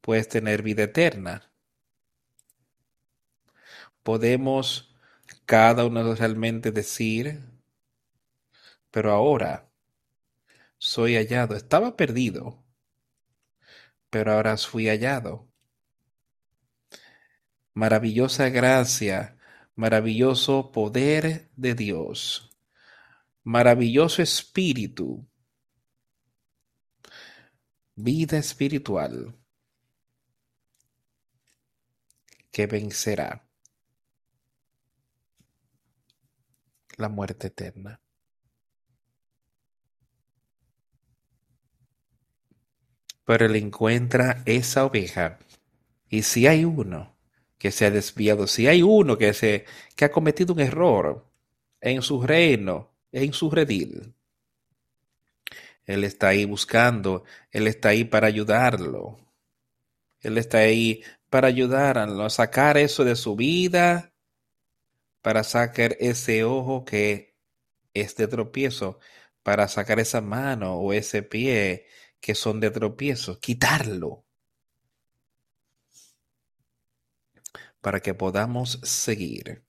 puedes tener vida eterna. Podemos cada uno realmente decir, pero ahora soy hallado. Estaba perdido, pero ahora fui hallado. Maravillosa gracia, maravilloso poder de Dios, maravilloso espíritu, vida espiritual que vencerá la muerte eterna. Pero él encuentra esa oveja. Y si hay uno que se ha desviado, si hay uno que, se, que ha cometido un error en su reino, en su redil, él está ahí buscando, Él está ahí para ayudarlo. Él está ahí para ayudarlo a sacar eso de su vida, para sacar ese ojo que es de tropiezo, para sacar esa mano o ese pie que son de tropiezo, quitarlo, para que podamos seguir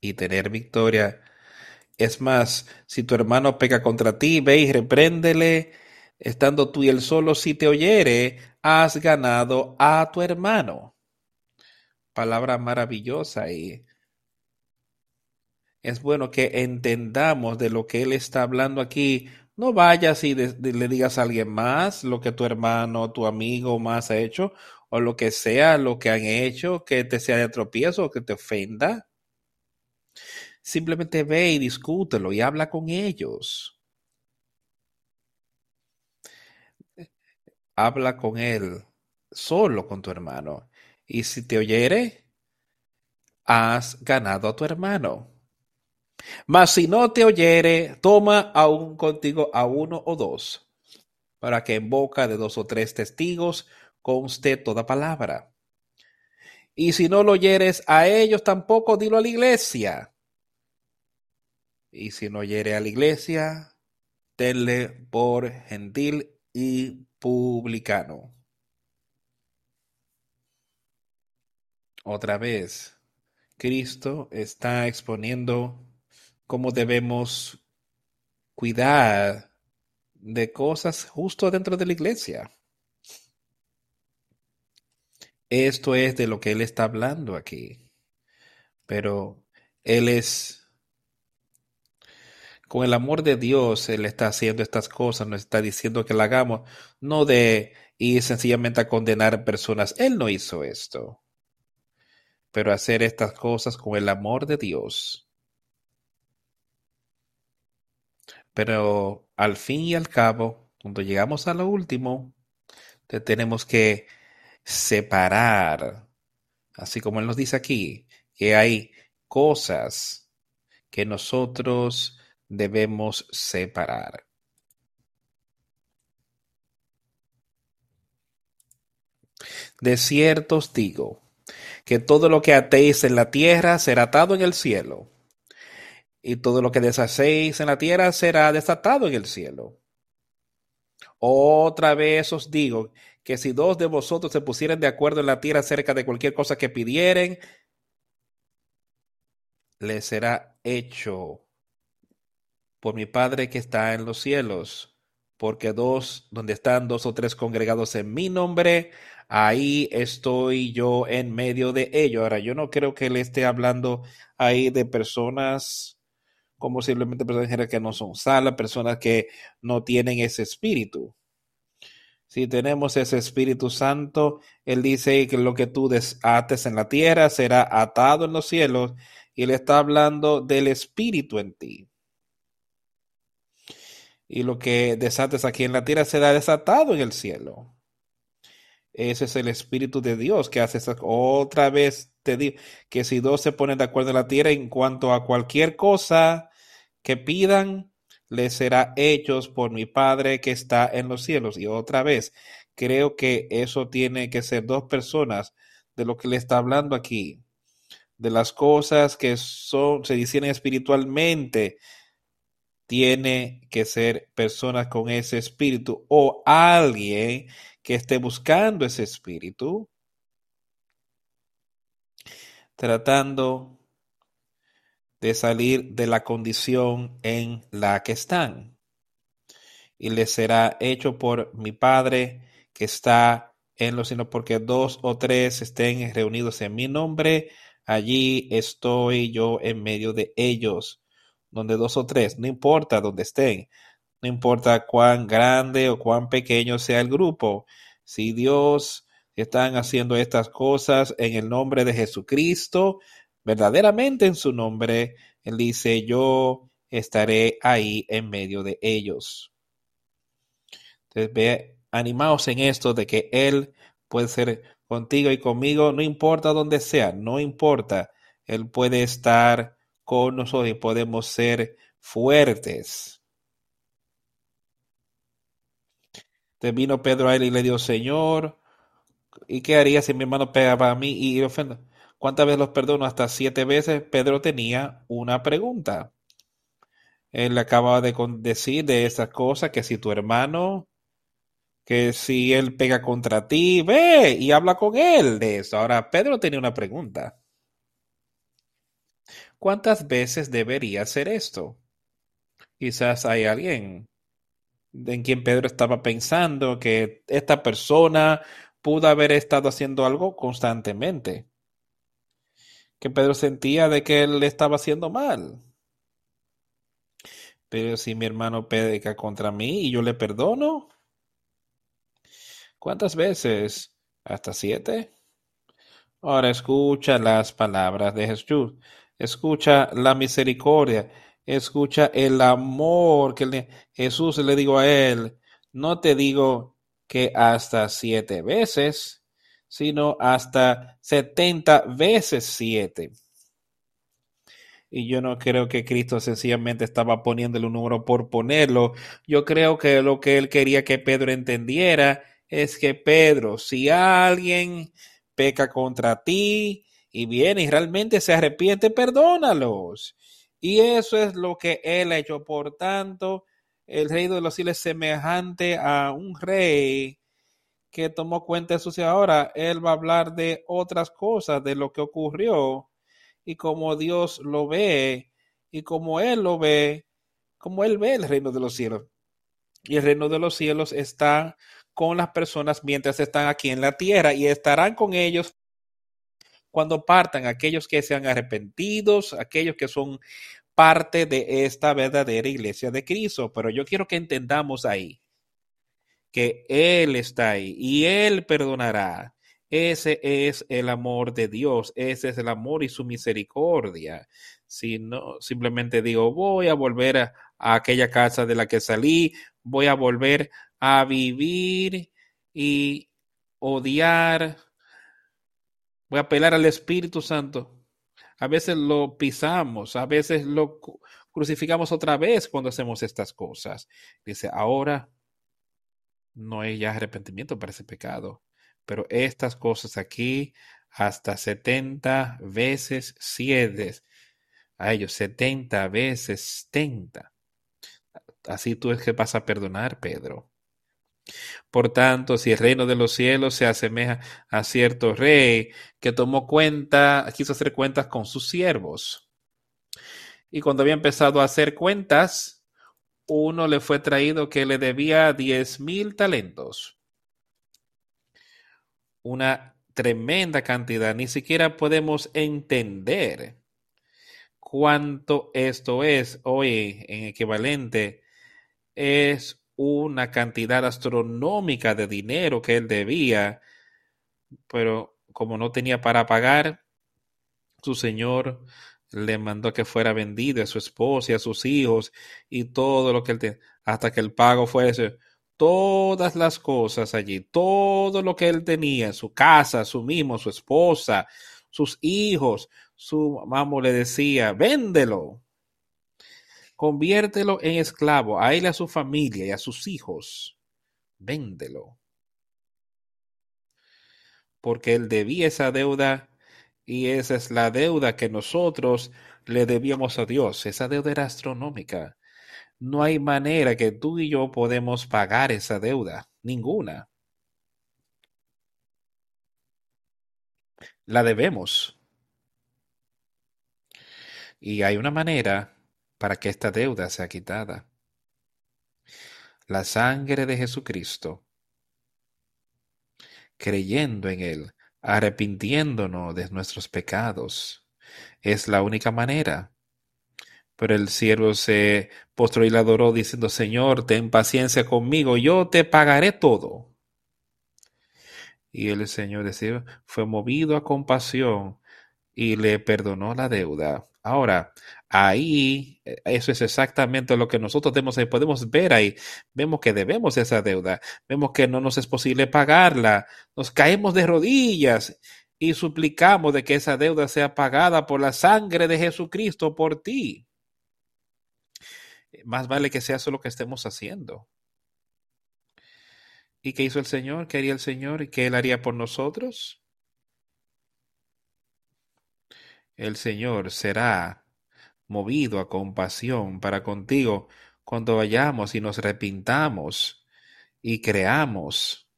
y tener victoria es más, si tu hermano peca contra ti, ve y repréndele, estando tú y él solo, si te oyere, has ganado a tu hermano. Palabra maravillosa y es bueno que entendamos de lo que él está hablando aquí. No vayas y le digas a alguien más lo que tu hermano, tu amigo más ha hecho, o lo que sea, lo que han hecho, que te sea de tropiezo o que te ofenda. Simplemente ve y discútelo y habla con ellos. Habla con él, solo con tu hermano. Y si te oyere, has ganado a tu hermano. Mas si no te oyere, toma aún contigo a uno o dos, para que en boca de dos o tres testigos conste toda palabra. Y si no lo oyeres a ellos tampoco, dilo a la iglesia. Y si no hiere a la iglesia, tenle por gentil y publicano. Otra vez, Cristo está exponiendo cómo debemos cuidar de cosas justo dentro de la iglesia. Esto es de lo que Él está hablando aquí. Pero Él es con el amor de Dios Él está haciendo estas cosas, nos está diciendo que la hagamos, no de ir sencillamente a condenar personas. Él no hizo esto, pero hacer estas cosas con el amor de Dios. Pero al fin y al cabo, cuando llegamos a lo último, tenemos que separar, así como Él nos dice aquí, que hay cosas que nosotros debemos separar. De cierto os digo que todo lo que atéis en la tierra será atado en el cielo, y todo lo que deshacéis en la tierra será desatado en el cielo. Otra vez os digo que si dos de vosotros se pusieran de acuerdo en la tierra acerca de cualquier cosa que pidieren, les será hecho por mi Padre que está en los cielos, porque dos, donde están dos o tres congregados en mi nombre, ahí estoy yo en medio de ellos. Ahora, yo no creo que él esté hablando ahí de personas como simplemente personas que no son salas, personas que no tienen ese espíritu. Si tenemos ese Espíritu Santo, Él dice que lo que tú desates en la tierra será atado en los cielos y Él está hablando del Espíritu en ti. Y lo que desates aquí en la tierra será desatado en el cielo. Ese es el Espíritu de Dios que hace esa. Otra vez que si dos se ponen de acuerdo en la tierra en cuanto a cualquier cosa que pidan, les será hechos por mi Padre que está en los cielos. Y otra vez, creo que eso tiene que ser dos personas de lo que le está hablando aquí, de las cosas que son, se dicen espiritualmente, tiene que ser personas con ese espíritu o alguien que esté buscando ese espíritu, tratando de salir de la condición en la que están. Y les será hecho por mi Padre que está en los cielos, porque dos o tres estén reunidos en mi nombre, allí estoy yo en medio de ellos, donde dos o tres, no importa dónde estén, no importa cuán grande o cuán pequeño sea el grupo, si Dios están haciendo estas cosas en el nombre de Jesucristo, verdaderamente en su nombre, Él dice, yo estaré ahí en medio de ellos. Entonces, ve, animaos en esto de que Él puede ser contigo y conmigo, no importa dónde sea, no importa, Él puede estar con nosotros y podemos ser fuertes. Te vino Pedro a él y le dio, Señor, ¿y qué haría si mi hermano pega a mí y? ¿Cuántas veces los perdono? Hasta siete veces. Pedro tenía una pregunta. Él acababa de decir de esa cosa que si tu hermano, que si él pega contra ti, ve y habla con él de eso. Ahora, Pedro tenía una pregunta. ¿Cuántas veces debería hacer esto? Quizás hay alguien en quien Pedro estaba pensando que esta persona pudo haber estado haciendo algo constantemente que Pedro sentía de que él estaba haciendo mal. Pero si mi hermano peca contra mí y yo le perdono, ¿cuántas veces? ¿Hasta siete? Ahora escucha las palabras de Jesús, escucha la misericordia, escucha el amor que Jesús le digo a él, no te digo que hasta siete veces, sino hasta 70 veces 7. Y yo no creo que Cristo sencillamente estaba poniéndole un número por ponerlo. Yo creo que lo que él quería que Pedro entendiera es que Pedro, si alguien peca contra ti y viene y realmente se arrepiente, perdónalos. Y eso es lo que él ha hecho. Por tanto, el rey de los cielos es semejante a un rey que tomó cuenta de su ahora, él va a hablar de otras cosas, de lo que ocurrió y cómo Dios lo ve y cómo él lo ve, como él ve el reino de los cielos. Y el reino de los cielos está con las personas mientras están aquí en la tierra y estarán con ellos cuando partan aquellos que sean arrepentidos, aquellos que son parte de esta verdadera iglesia de Cristo. Pero yo quiero que entendamos ahí que Él está ahí y Él perdonará. Ese es el amor de Dios, ese es el amor y su misericordia. Si no, simplemente digo, voy a volver a, aquella casa de la que salí, voy a volver a vivir y odiar, voy a apelar al Espíritu Santo. A veces lo pisamos, a veces lo crucificamos otra vez cuando hacemos estas cosas. Dice, ahora no hay ya arrepentimiento para ese pecado. Pero estas cosas aquí, hasta 70 veces 7, a ellos 70 veces 70. Así tú es que vas a perdonar, Pedro. Por tanto, si el reino de los cielos se asemeja a cierto rey que tomó cuenta, quiso hacer cuentas con sus siervos. Y cuando había empezado a hacer cuentas, uno le fue traído que le debía diez mil talentos. Una tremenda cantidad. Ni siquiera podemos entender cuánto esto es hoy en equivalente. Es una cantidad astronómica de dinero que él debía, pero como no tenía para pagar, su señor le mandó que fuera vendido a su esposa y a sus hijos y todo lo que él tenía, hasta que el pago fuese todas las cosas allí, todo lo que él tenía, su casa, su mismo, su esposa, sus hijos, su mamá le decía, véndelo, conviértelo en esclavo, a él y a su familia y a sus hijos, véndelo. Porque él debía esa deuda y esa es la deuda que nosotros le debíamos a Dios. Esa deuda era astronómica. No hay manera que tú y yo podemos pagar esa deuda. Ninguna. La debemos. Y hay una manera para que esta deuda sea quitada. La sangre de Jesucristo. Creyendo en Él arrepintiéndonos de nuestros pecados. Es la única manera. Pero el siervo se postró y le adoró diciendo, Señor, ten paciencia conmigo, yo te pagaré todo. Y el Señor decía, fue movido a compasión y le perdonó la deuda. Ahora, ahí, eh, eso es exactamente lo que nosotros debemos, podemos ver ahí. Vemos que debemos esa deuda, vemos que no nos es posible pagarla, nos caemos de rodillas y suplicamos de que esa deuda sea pagada por la sangre de Jesucristo por ti. Más vale que sea eso lo que estemos haciendo. ¿Y qué hizo el Señor? ¿Qué haría el Señor? ¿Y qué Él haría por nosotros? El Señor será movido a compasión para contigo cuando vayamos y nos arrepintamos y creamos.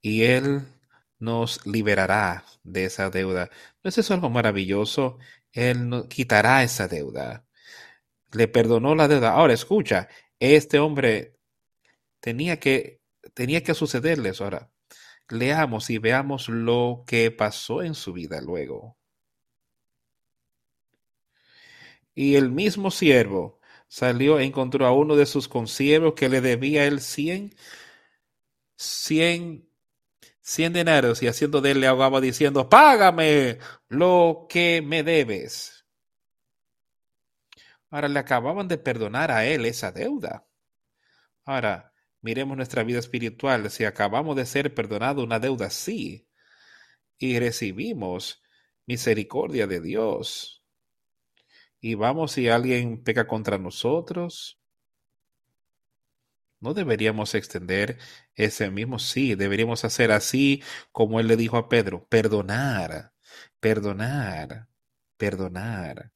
Y Él nos liberará de esa deuda. ¿No es eso algo maravilloso? Él nos quitará esa deuda. Le perdonó la deuda. Ahora escucha, este hombre tenía que, tenía que sucederle eso. Ahora, leamos y veamos lo que pasó en su vida luego. Y el mismo siervo salió e encontró a uno de sus consiervos que le debía el cien, cien, cien denarios y haciendo de él le ahogaba diciendo, págame lo que me debes. Ahora le acababan de perdonar a él esa deuda. Ahora, Miremos nuestra vida espiritual. Si acabamos de ser perdonados una deuda así y recibimos misericordia de Dios y vamos si alguien peca contra nosotros, no deberíamos extender ese mismo sí, deberíamos hacer así como él le dijo a Pedro, perdonar, perdonar, perdonar.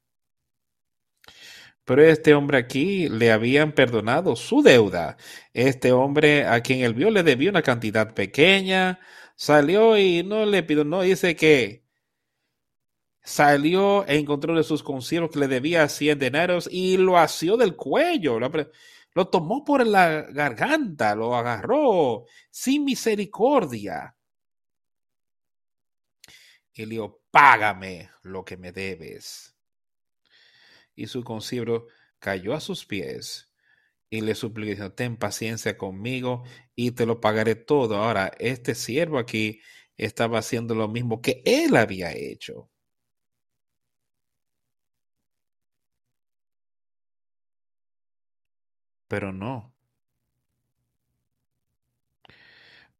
Pero este hombre aquí le habían perdonado su deuda. Este hombre a quien él vio le debía una cantidad pequeña, salió y no le pidió, no dice que salió e encontró de sus conciertos que le debía 100 denarios y lo asió del cuello, lo, lo tomó por la garganta, lo agarró sin misericordia. Y le dijo, págame lo que me debes y su consiervo cayó a sus pies y le suplicó, ten paciencia conmigo y te lo pagaré todo. Ahora, este siervo aquí estaba haciendo lo mismo que él había hecho. Pero no.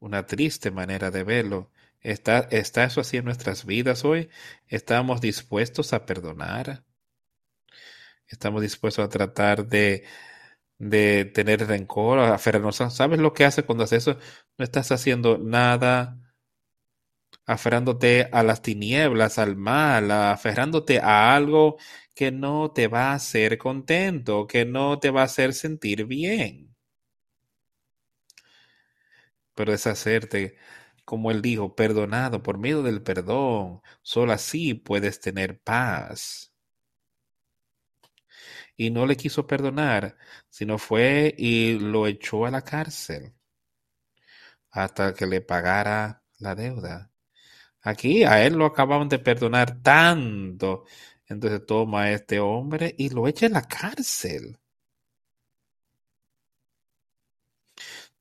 Una triste manera de verlo. ¿Está, ¿Está eso así en nuestras vidas hoy? ¿Estamos dispuestos a perdonar? Estamos dispuestos a tratar de, de tener rencor, a aferrarnos. ¿Sabes lo que hace cuando haces eso? No estás haciendo nada aferrándote a las tinieblas, al mal, aferrándote a algo que no te va a hacer contento, que no te va a hacer sentir bien. Pero deshacerte, como él dijo, perdonado por medio del perdón, solo así puedes tener paz y no le quiso perdonar, sino fue y lo echó a la cárcel hasta que le pagara la deuda. Aquí a él lo acababan de perdonar tanto. Entonces toma a este hombre y lo echa en la cárcel.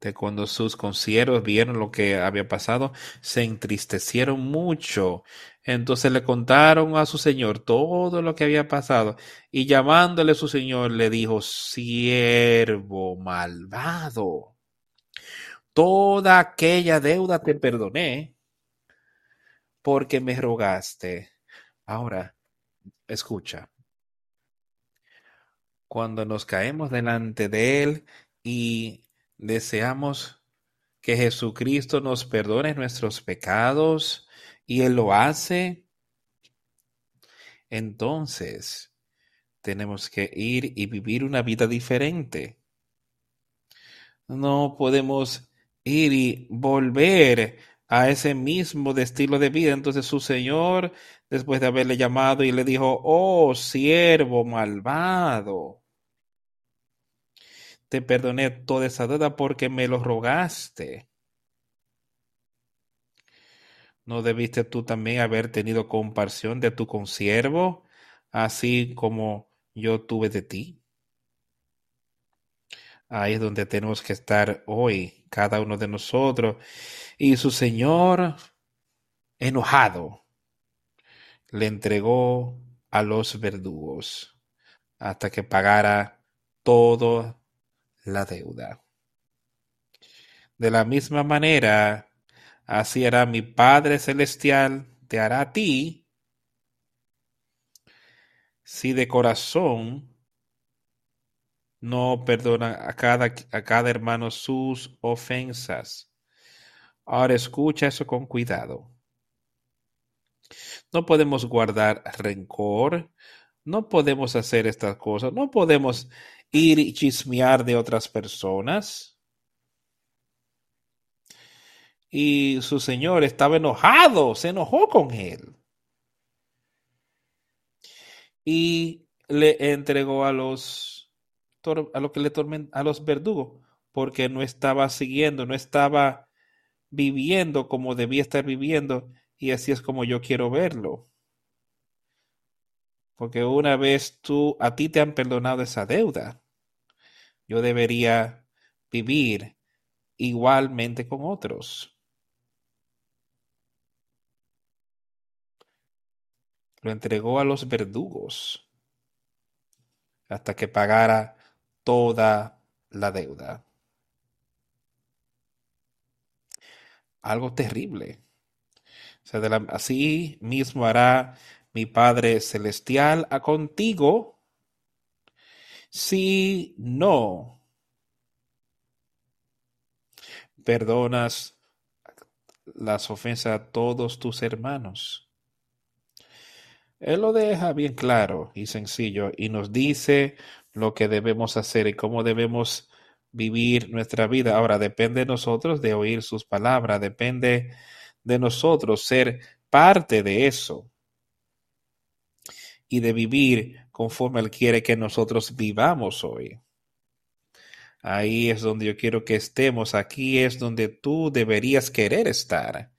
de cuando sus conciervos vieron lo que había pasado, se entristecieron mucho. Entonces le contaron a su señor todo lo que había pasado y llamándole su señor le dijo, siervo malvado, toda aquella deuda te perdoné porque me rogaste. Ahora, escucha, cuando nos caemos delante de Él y deseamos que Jesucristo nos perdone nuestros pecados y Él lo hace, entonces tenemos que ir y vivir una vida diferente. No podemos ir y volver a ese mismo estilo de vida. Entonces su Señor, después de haberle llamado y le dijo, oh siervo malvado, te perdoné toda esa deuda porque me lo rogaste. ¿No debiste tú también haber tenido compasión de tu consiervo, así como yo tuve de ti? Ahí es donde tenemos que estar hoy, cada uno de nosotros. Y su Señor, enojado, le entregó a los verdugos hasta que pagara todo la deuda. De la misma manera, así hará mi Padre Celestial, te hará a ti, si de corazón no perdona a cada, a cada hermano sus ofensas. Ahora escucha eso con cuidado. No podemos guardar rencor, no podemos hacer estas cosas, no podemos ir y chismear de otras personas. Y su señor estaba enojado, se enojó con él. Y le entregó a los a lo que le a los verdugos, porque no estaba siguiendo, no estaba viviendo como debía estar viviendo, y así es como yo quiero verlo. Porque una vez tú, a ti te han perdonado esa deuda, yo debería vivir igualmente con otros. Lo entregó a los verdugos hasta que pagara toda la deuda. Algo terrible. así mismo hará mi Padre Celestial a contigo si no perdonas las ofensas a todos tus hermanos. Él lo deja bien claro y sencillo y nos dice lo que debemos hacer y cómo debemos vivir nuestra vida. Ahora depende de nosotros de oír sus palabras, depende de nosotros ser parte de eso y de vivir conforme Él quiere que nosotros vivamos hoy. Ahí es donde yo quiero que estemos. Aquí es donde tú deberías querer estar.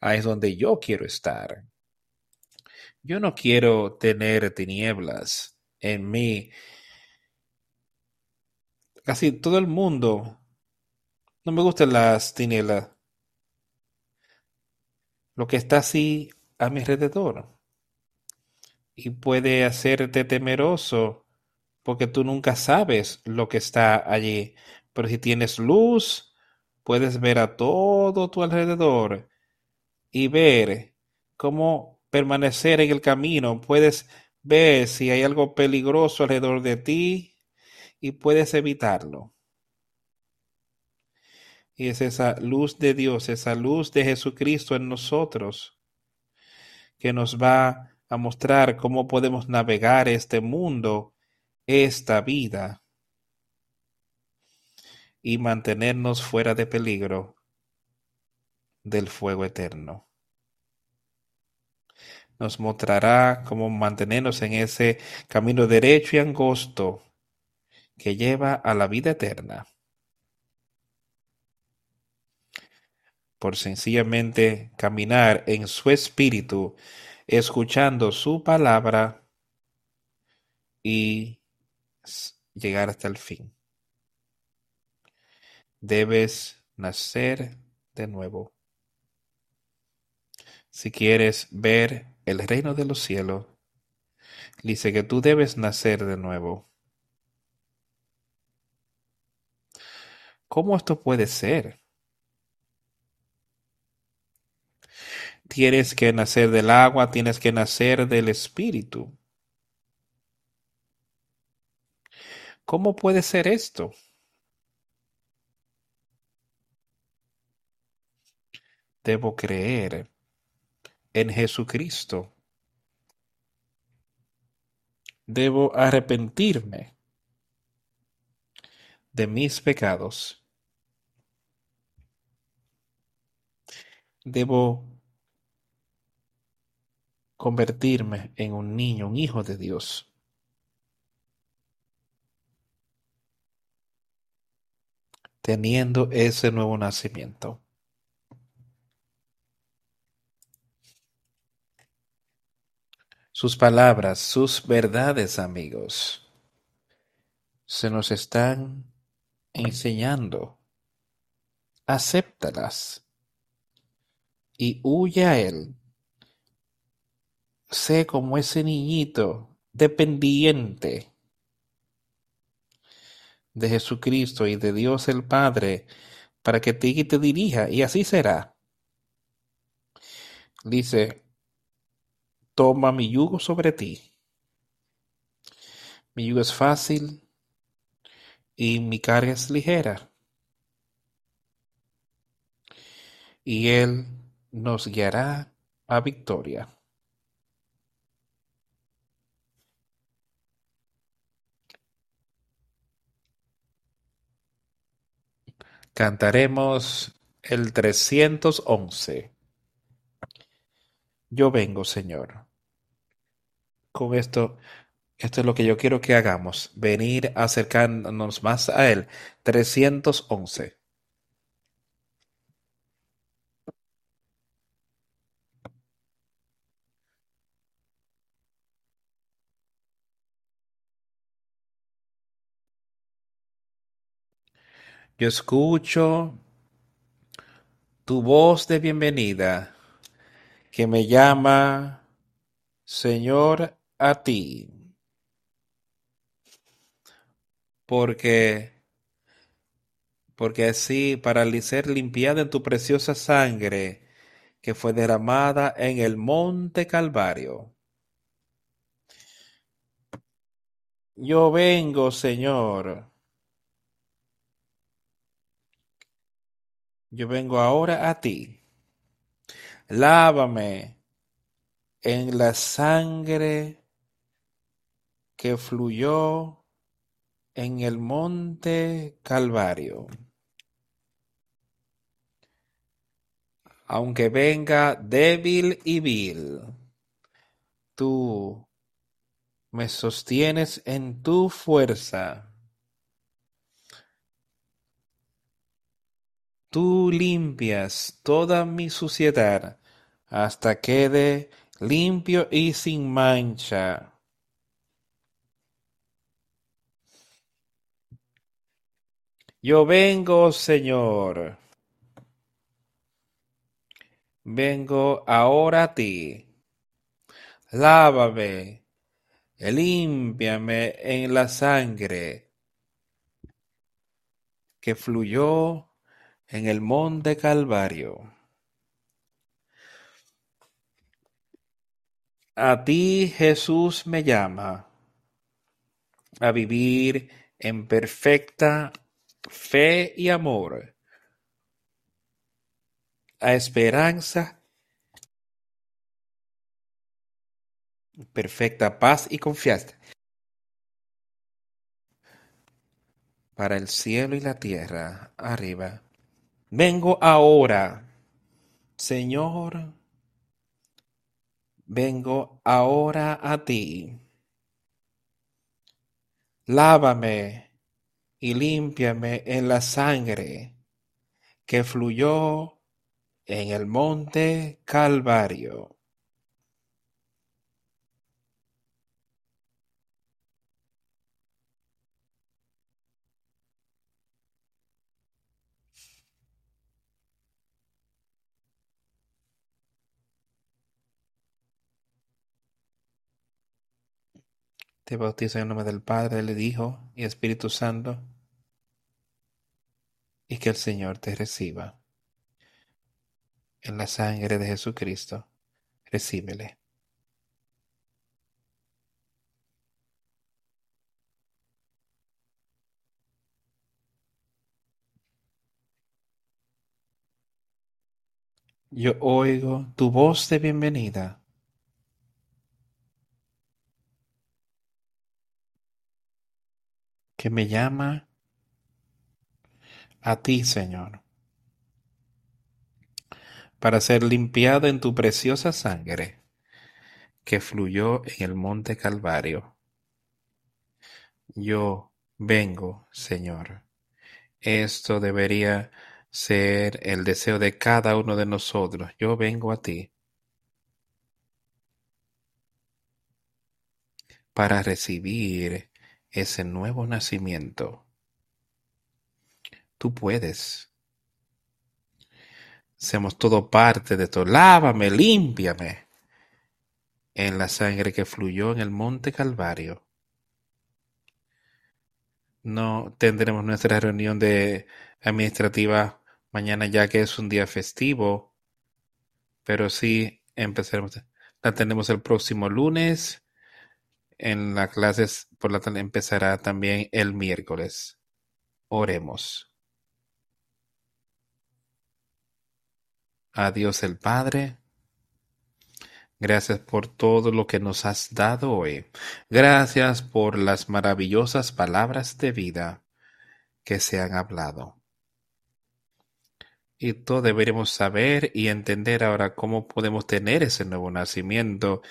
Ahí es donde yo quiero estar. Yo no quiero tener tinieblas en mí. Casi todo el mundo. No me gustan las tinieblas. Lo que está así a mi alrededor y puede hacerte temeroso porque tú nunca sabes lo que está allí. Pero si tienes luz, puedes ver a todo tu alrededor y ver cómo permanecer en el camino. Puedes ver si hay algo peligroso alrededor de ti y puedes evitarlo. Y es esa luz de Dios, esa luz de Jesucristo en nosotros que nos va a mostrar cómo podemos navegar este mundo, esta vida, y mantenernos fuera de peligro del fuego eterno. Nos mostrará cómo mantenernos en ese camino derecho y angosto que lleva a la vida eterna. Por sencillamente caminar en su espíritu escuchando su palabra y llegar hasta el fin. debes nacer de nuevo. Si quieres ver el reino de los cielos, dice que tú debes nacer de nuevo. ¿Cómo esto puede ser? Tienes que nacer del agua, tienes que nacer del espíritu. ¿Cómo puede ser esto? Debo creer en Jesucristo. Debo arrepentirme de mis pecados. Debo convertirme en un niño, un hijo de Dios. Teniendo ese nuevo nacimiento. Sus palabras, sus verdades, amigos, se nos están enseñando. Acéptalas y huye a Él. Sé como ese niñito dependiente de Jesucristo y de Dios el Padre para que te, te dirija y así será. Dice, toma mi yugo sobre ti. Mi yugo es fácil y mi carga es ligera. Y Él nos guiará a victoria. Cantaremos el 311. Yo vengo, Señor. Con esto, esto es lo que yo quiero que hagamos, venir acercándonos más a Él. 311. Yo escucho tu voz de bienvenida que me llama, Señor, a ti. Porque, porque así, para ser limpiada en tu preciosa sangre que fue derramada en el monte Calvario. Yo vengo, Señor Yo vengo ahora a ti. Lávame en la sangre que fluyó en el monte Calvario. Aunque venga débil y vil, tú me sostienes en tu fuerza. Tú limpias toda mi suciedad hasta quede limpio y sin mancha. Yo vengo, Señor. Vengo ahora a ti. Lávame, límpiame en la sangre que fluyó en el monte Calvario. A ti Jesús me llama a vivir en perfecta fe y amor, a esperanza, perfecta paz y confianza para el cielo y la tierra arriba. Vengo ahora, Señor, vengo ahora a ti. Lávame y límpiame en la sangre que fluyó en el monte Calvario. Te en el nombre del Padre, del Hijo y Espíritu Santo. Y que el Señor te reciba. En la sangre de Jesucristo, recíbele. Yo oigo tu voz de bienvenida. Que me llama a ti, Señor, para ser limpiado en tu preciosa sangre que fluyó en el monte Calvario. Yo vengo, Señor. Esto debería ser el deseo de cada uno de nosotros. Yo vengo a ti para recibir ese nuevo nacimiento. Tú puedes. Seamos todo parte de todo. Lávame, límpiame en la sangre que fluyó en el monte Calvario. No tendremos nuestra reunión de administrativa mañana ya que es un día festivo, pero sí empezaremos. La tenemos el próximo lunes en las clases por la tarde empezará también el miércoles. Oremos. A Dios el Padre. Gracias por todo lo que nos has dado hoy. Gracias por las maravillosas palabras de vida que se han hablado. Y todos deberíamos saber y entender ahora cómo podemos tener ese nuevo nacimiento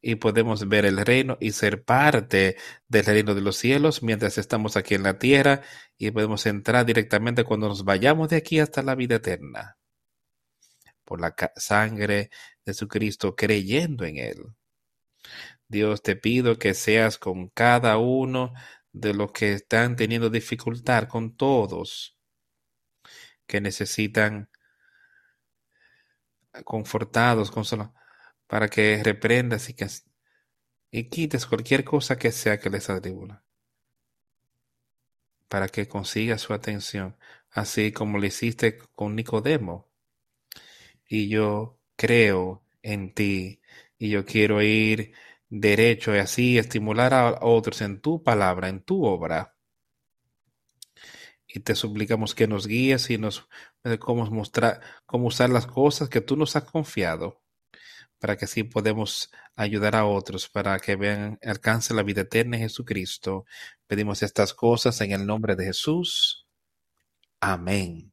y podemos ver el reino y ser parte del reino de los cielos mientras estamos aquí en la tierra y podemos entrar directamente cuando nos vayamos de aquí hasta la vida eterna por la sangre de Jesucristo creyendo en él. Dios te pido que seas con cada uno de los que están teniendo dificultad, con todos que necesitan confortados, consolados para que reprendas y, que, quites cualquier cosa que sea que les atribula, para que consiga su atención, así como lo hiciste con Nicodemo. Y yo creo en ti y yo quiero ir derecho y así estimular a otros en tu palabra, en tu obra. Y te suplicamos que nos guíes y nos cómo mostrar, cómo usar las cosas que tú nos has confiado para que así podemos ayudar a otros, para que vean, alcance la vida eterna en Jesucristo. Pedimos estas cosas en el nombre de Jesús. Amén.